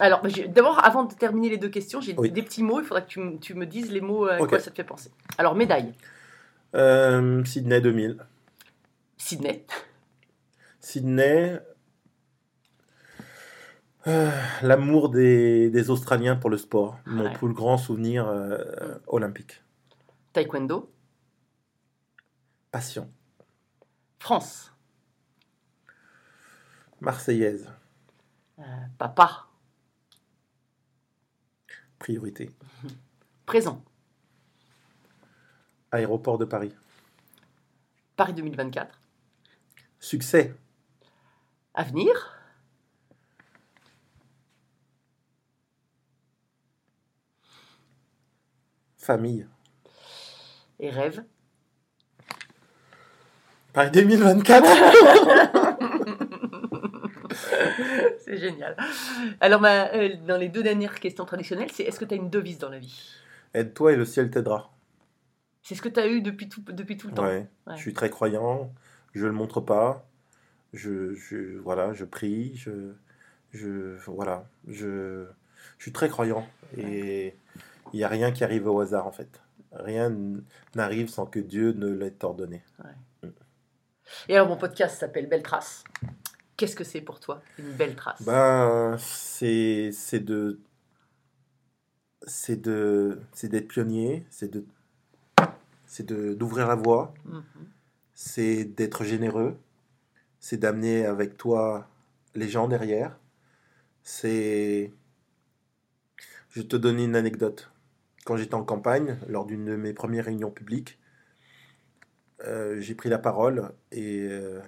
alors, j'ai- d'abord, avant de terminer les deux questions, j'ai Oui. des petits mots. Il faudra que tu, me- tu me dises les mots à quoi ça te fait penser. Alors, médaille, Euh, Sydney 2000. Sydney. Sydney. euh, L'amour des, des Australiens pour le sport. Mon Ouais. plus grand souvenir euh, olympique. Taekwondo, Passion. France. Marseillaise. Euh, papa. Priorité. Présent. Aéroport de Paris. Paris 2024. Succès. Avenir. Famille. Et rêve. Paris 2024. c'est génial. Alors, ma- euh, dans les deux dernières questions traditionnelles, c'est est-ce que tu as une devise dans la vie? Aide-toi et le ciel t'aidera. C'est ce que tu as eu depuis tout, depuis tout le temps. Ouais. Ouais. Je suis très croyant. Je le montre pas. Je, je voilà, je prie. Je, je voilà, je, je suis très croyant et il n'y a rien qui arrive au hasard en fait. Rien n'arrive sans que Dieu ne l'ait ordonné. Et alors, mon podcast s'appelle Belle Trace. Qu'est-ce que c'est pour toi, une belle trace? Ben, c'est c'est de c'est de c'est d'être pionnier, c'est de c'est de d'ouvrir la voie, Mhm. C'est d'être généreux, c'est d'amener avec toi les gens derrière. C'est je te donner une anecdote. Quand j'étais en campagne, lors d'une de mes premières réunions publiques, euh, j'ai pris la parole et euh,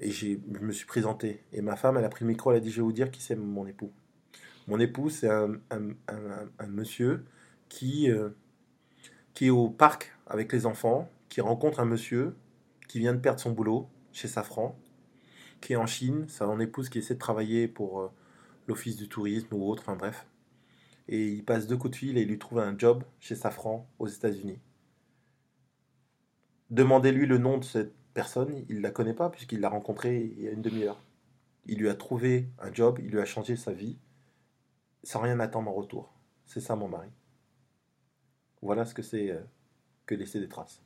je me suis présenté. Et ma femme, elle a pris le micro, elle a dit, je vais vous dire qui c'est mon époux. Mon époux, c'est un- un monsieur qui, euh, qui est au parc avec les enfants, qui rencontre un monsieur qui vient de perdre son boulot chez Safran, qui est en Chine, mon épouse qui essaie de travailler pour euh, l'office du tourisme ou autre, enfin bref. Et il passe deux coups de fil et il lui trouve un job chez Safran aux États-Unis. Demandez-lui le nom de cette personne, il ne la connaît pas puisqu'il l'a rencontrée il y a une demi-heure. Il lui a trouvé un job, il lui a changé sa vie sans rien attendre en retour. C'est ça mon mari. Voilà ce que c'est euh, que laisser des traces.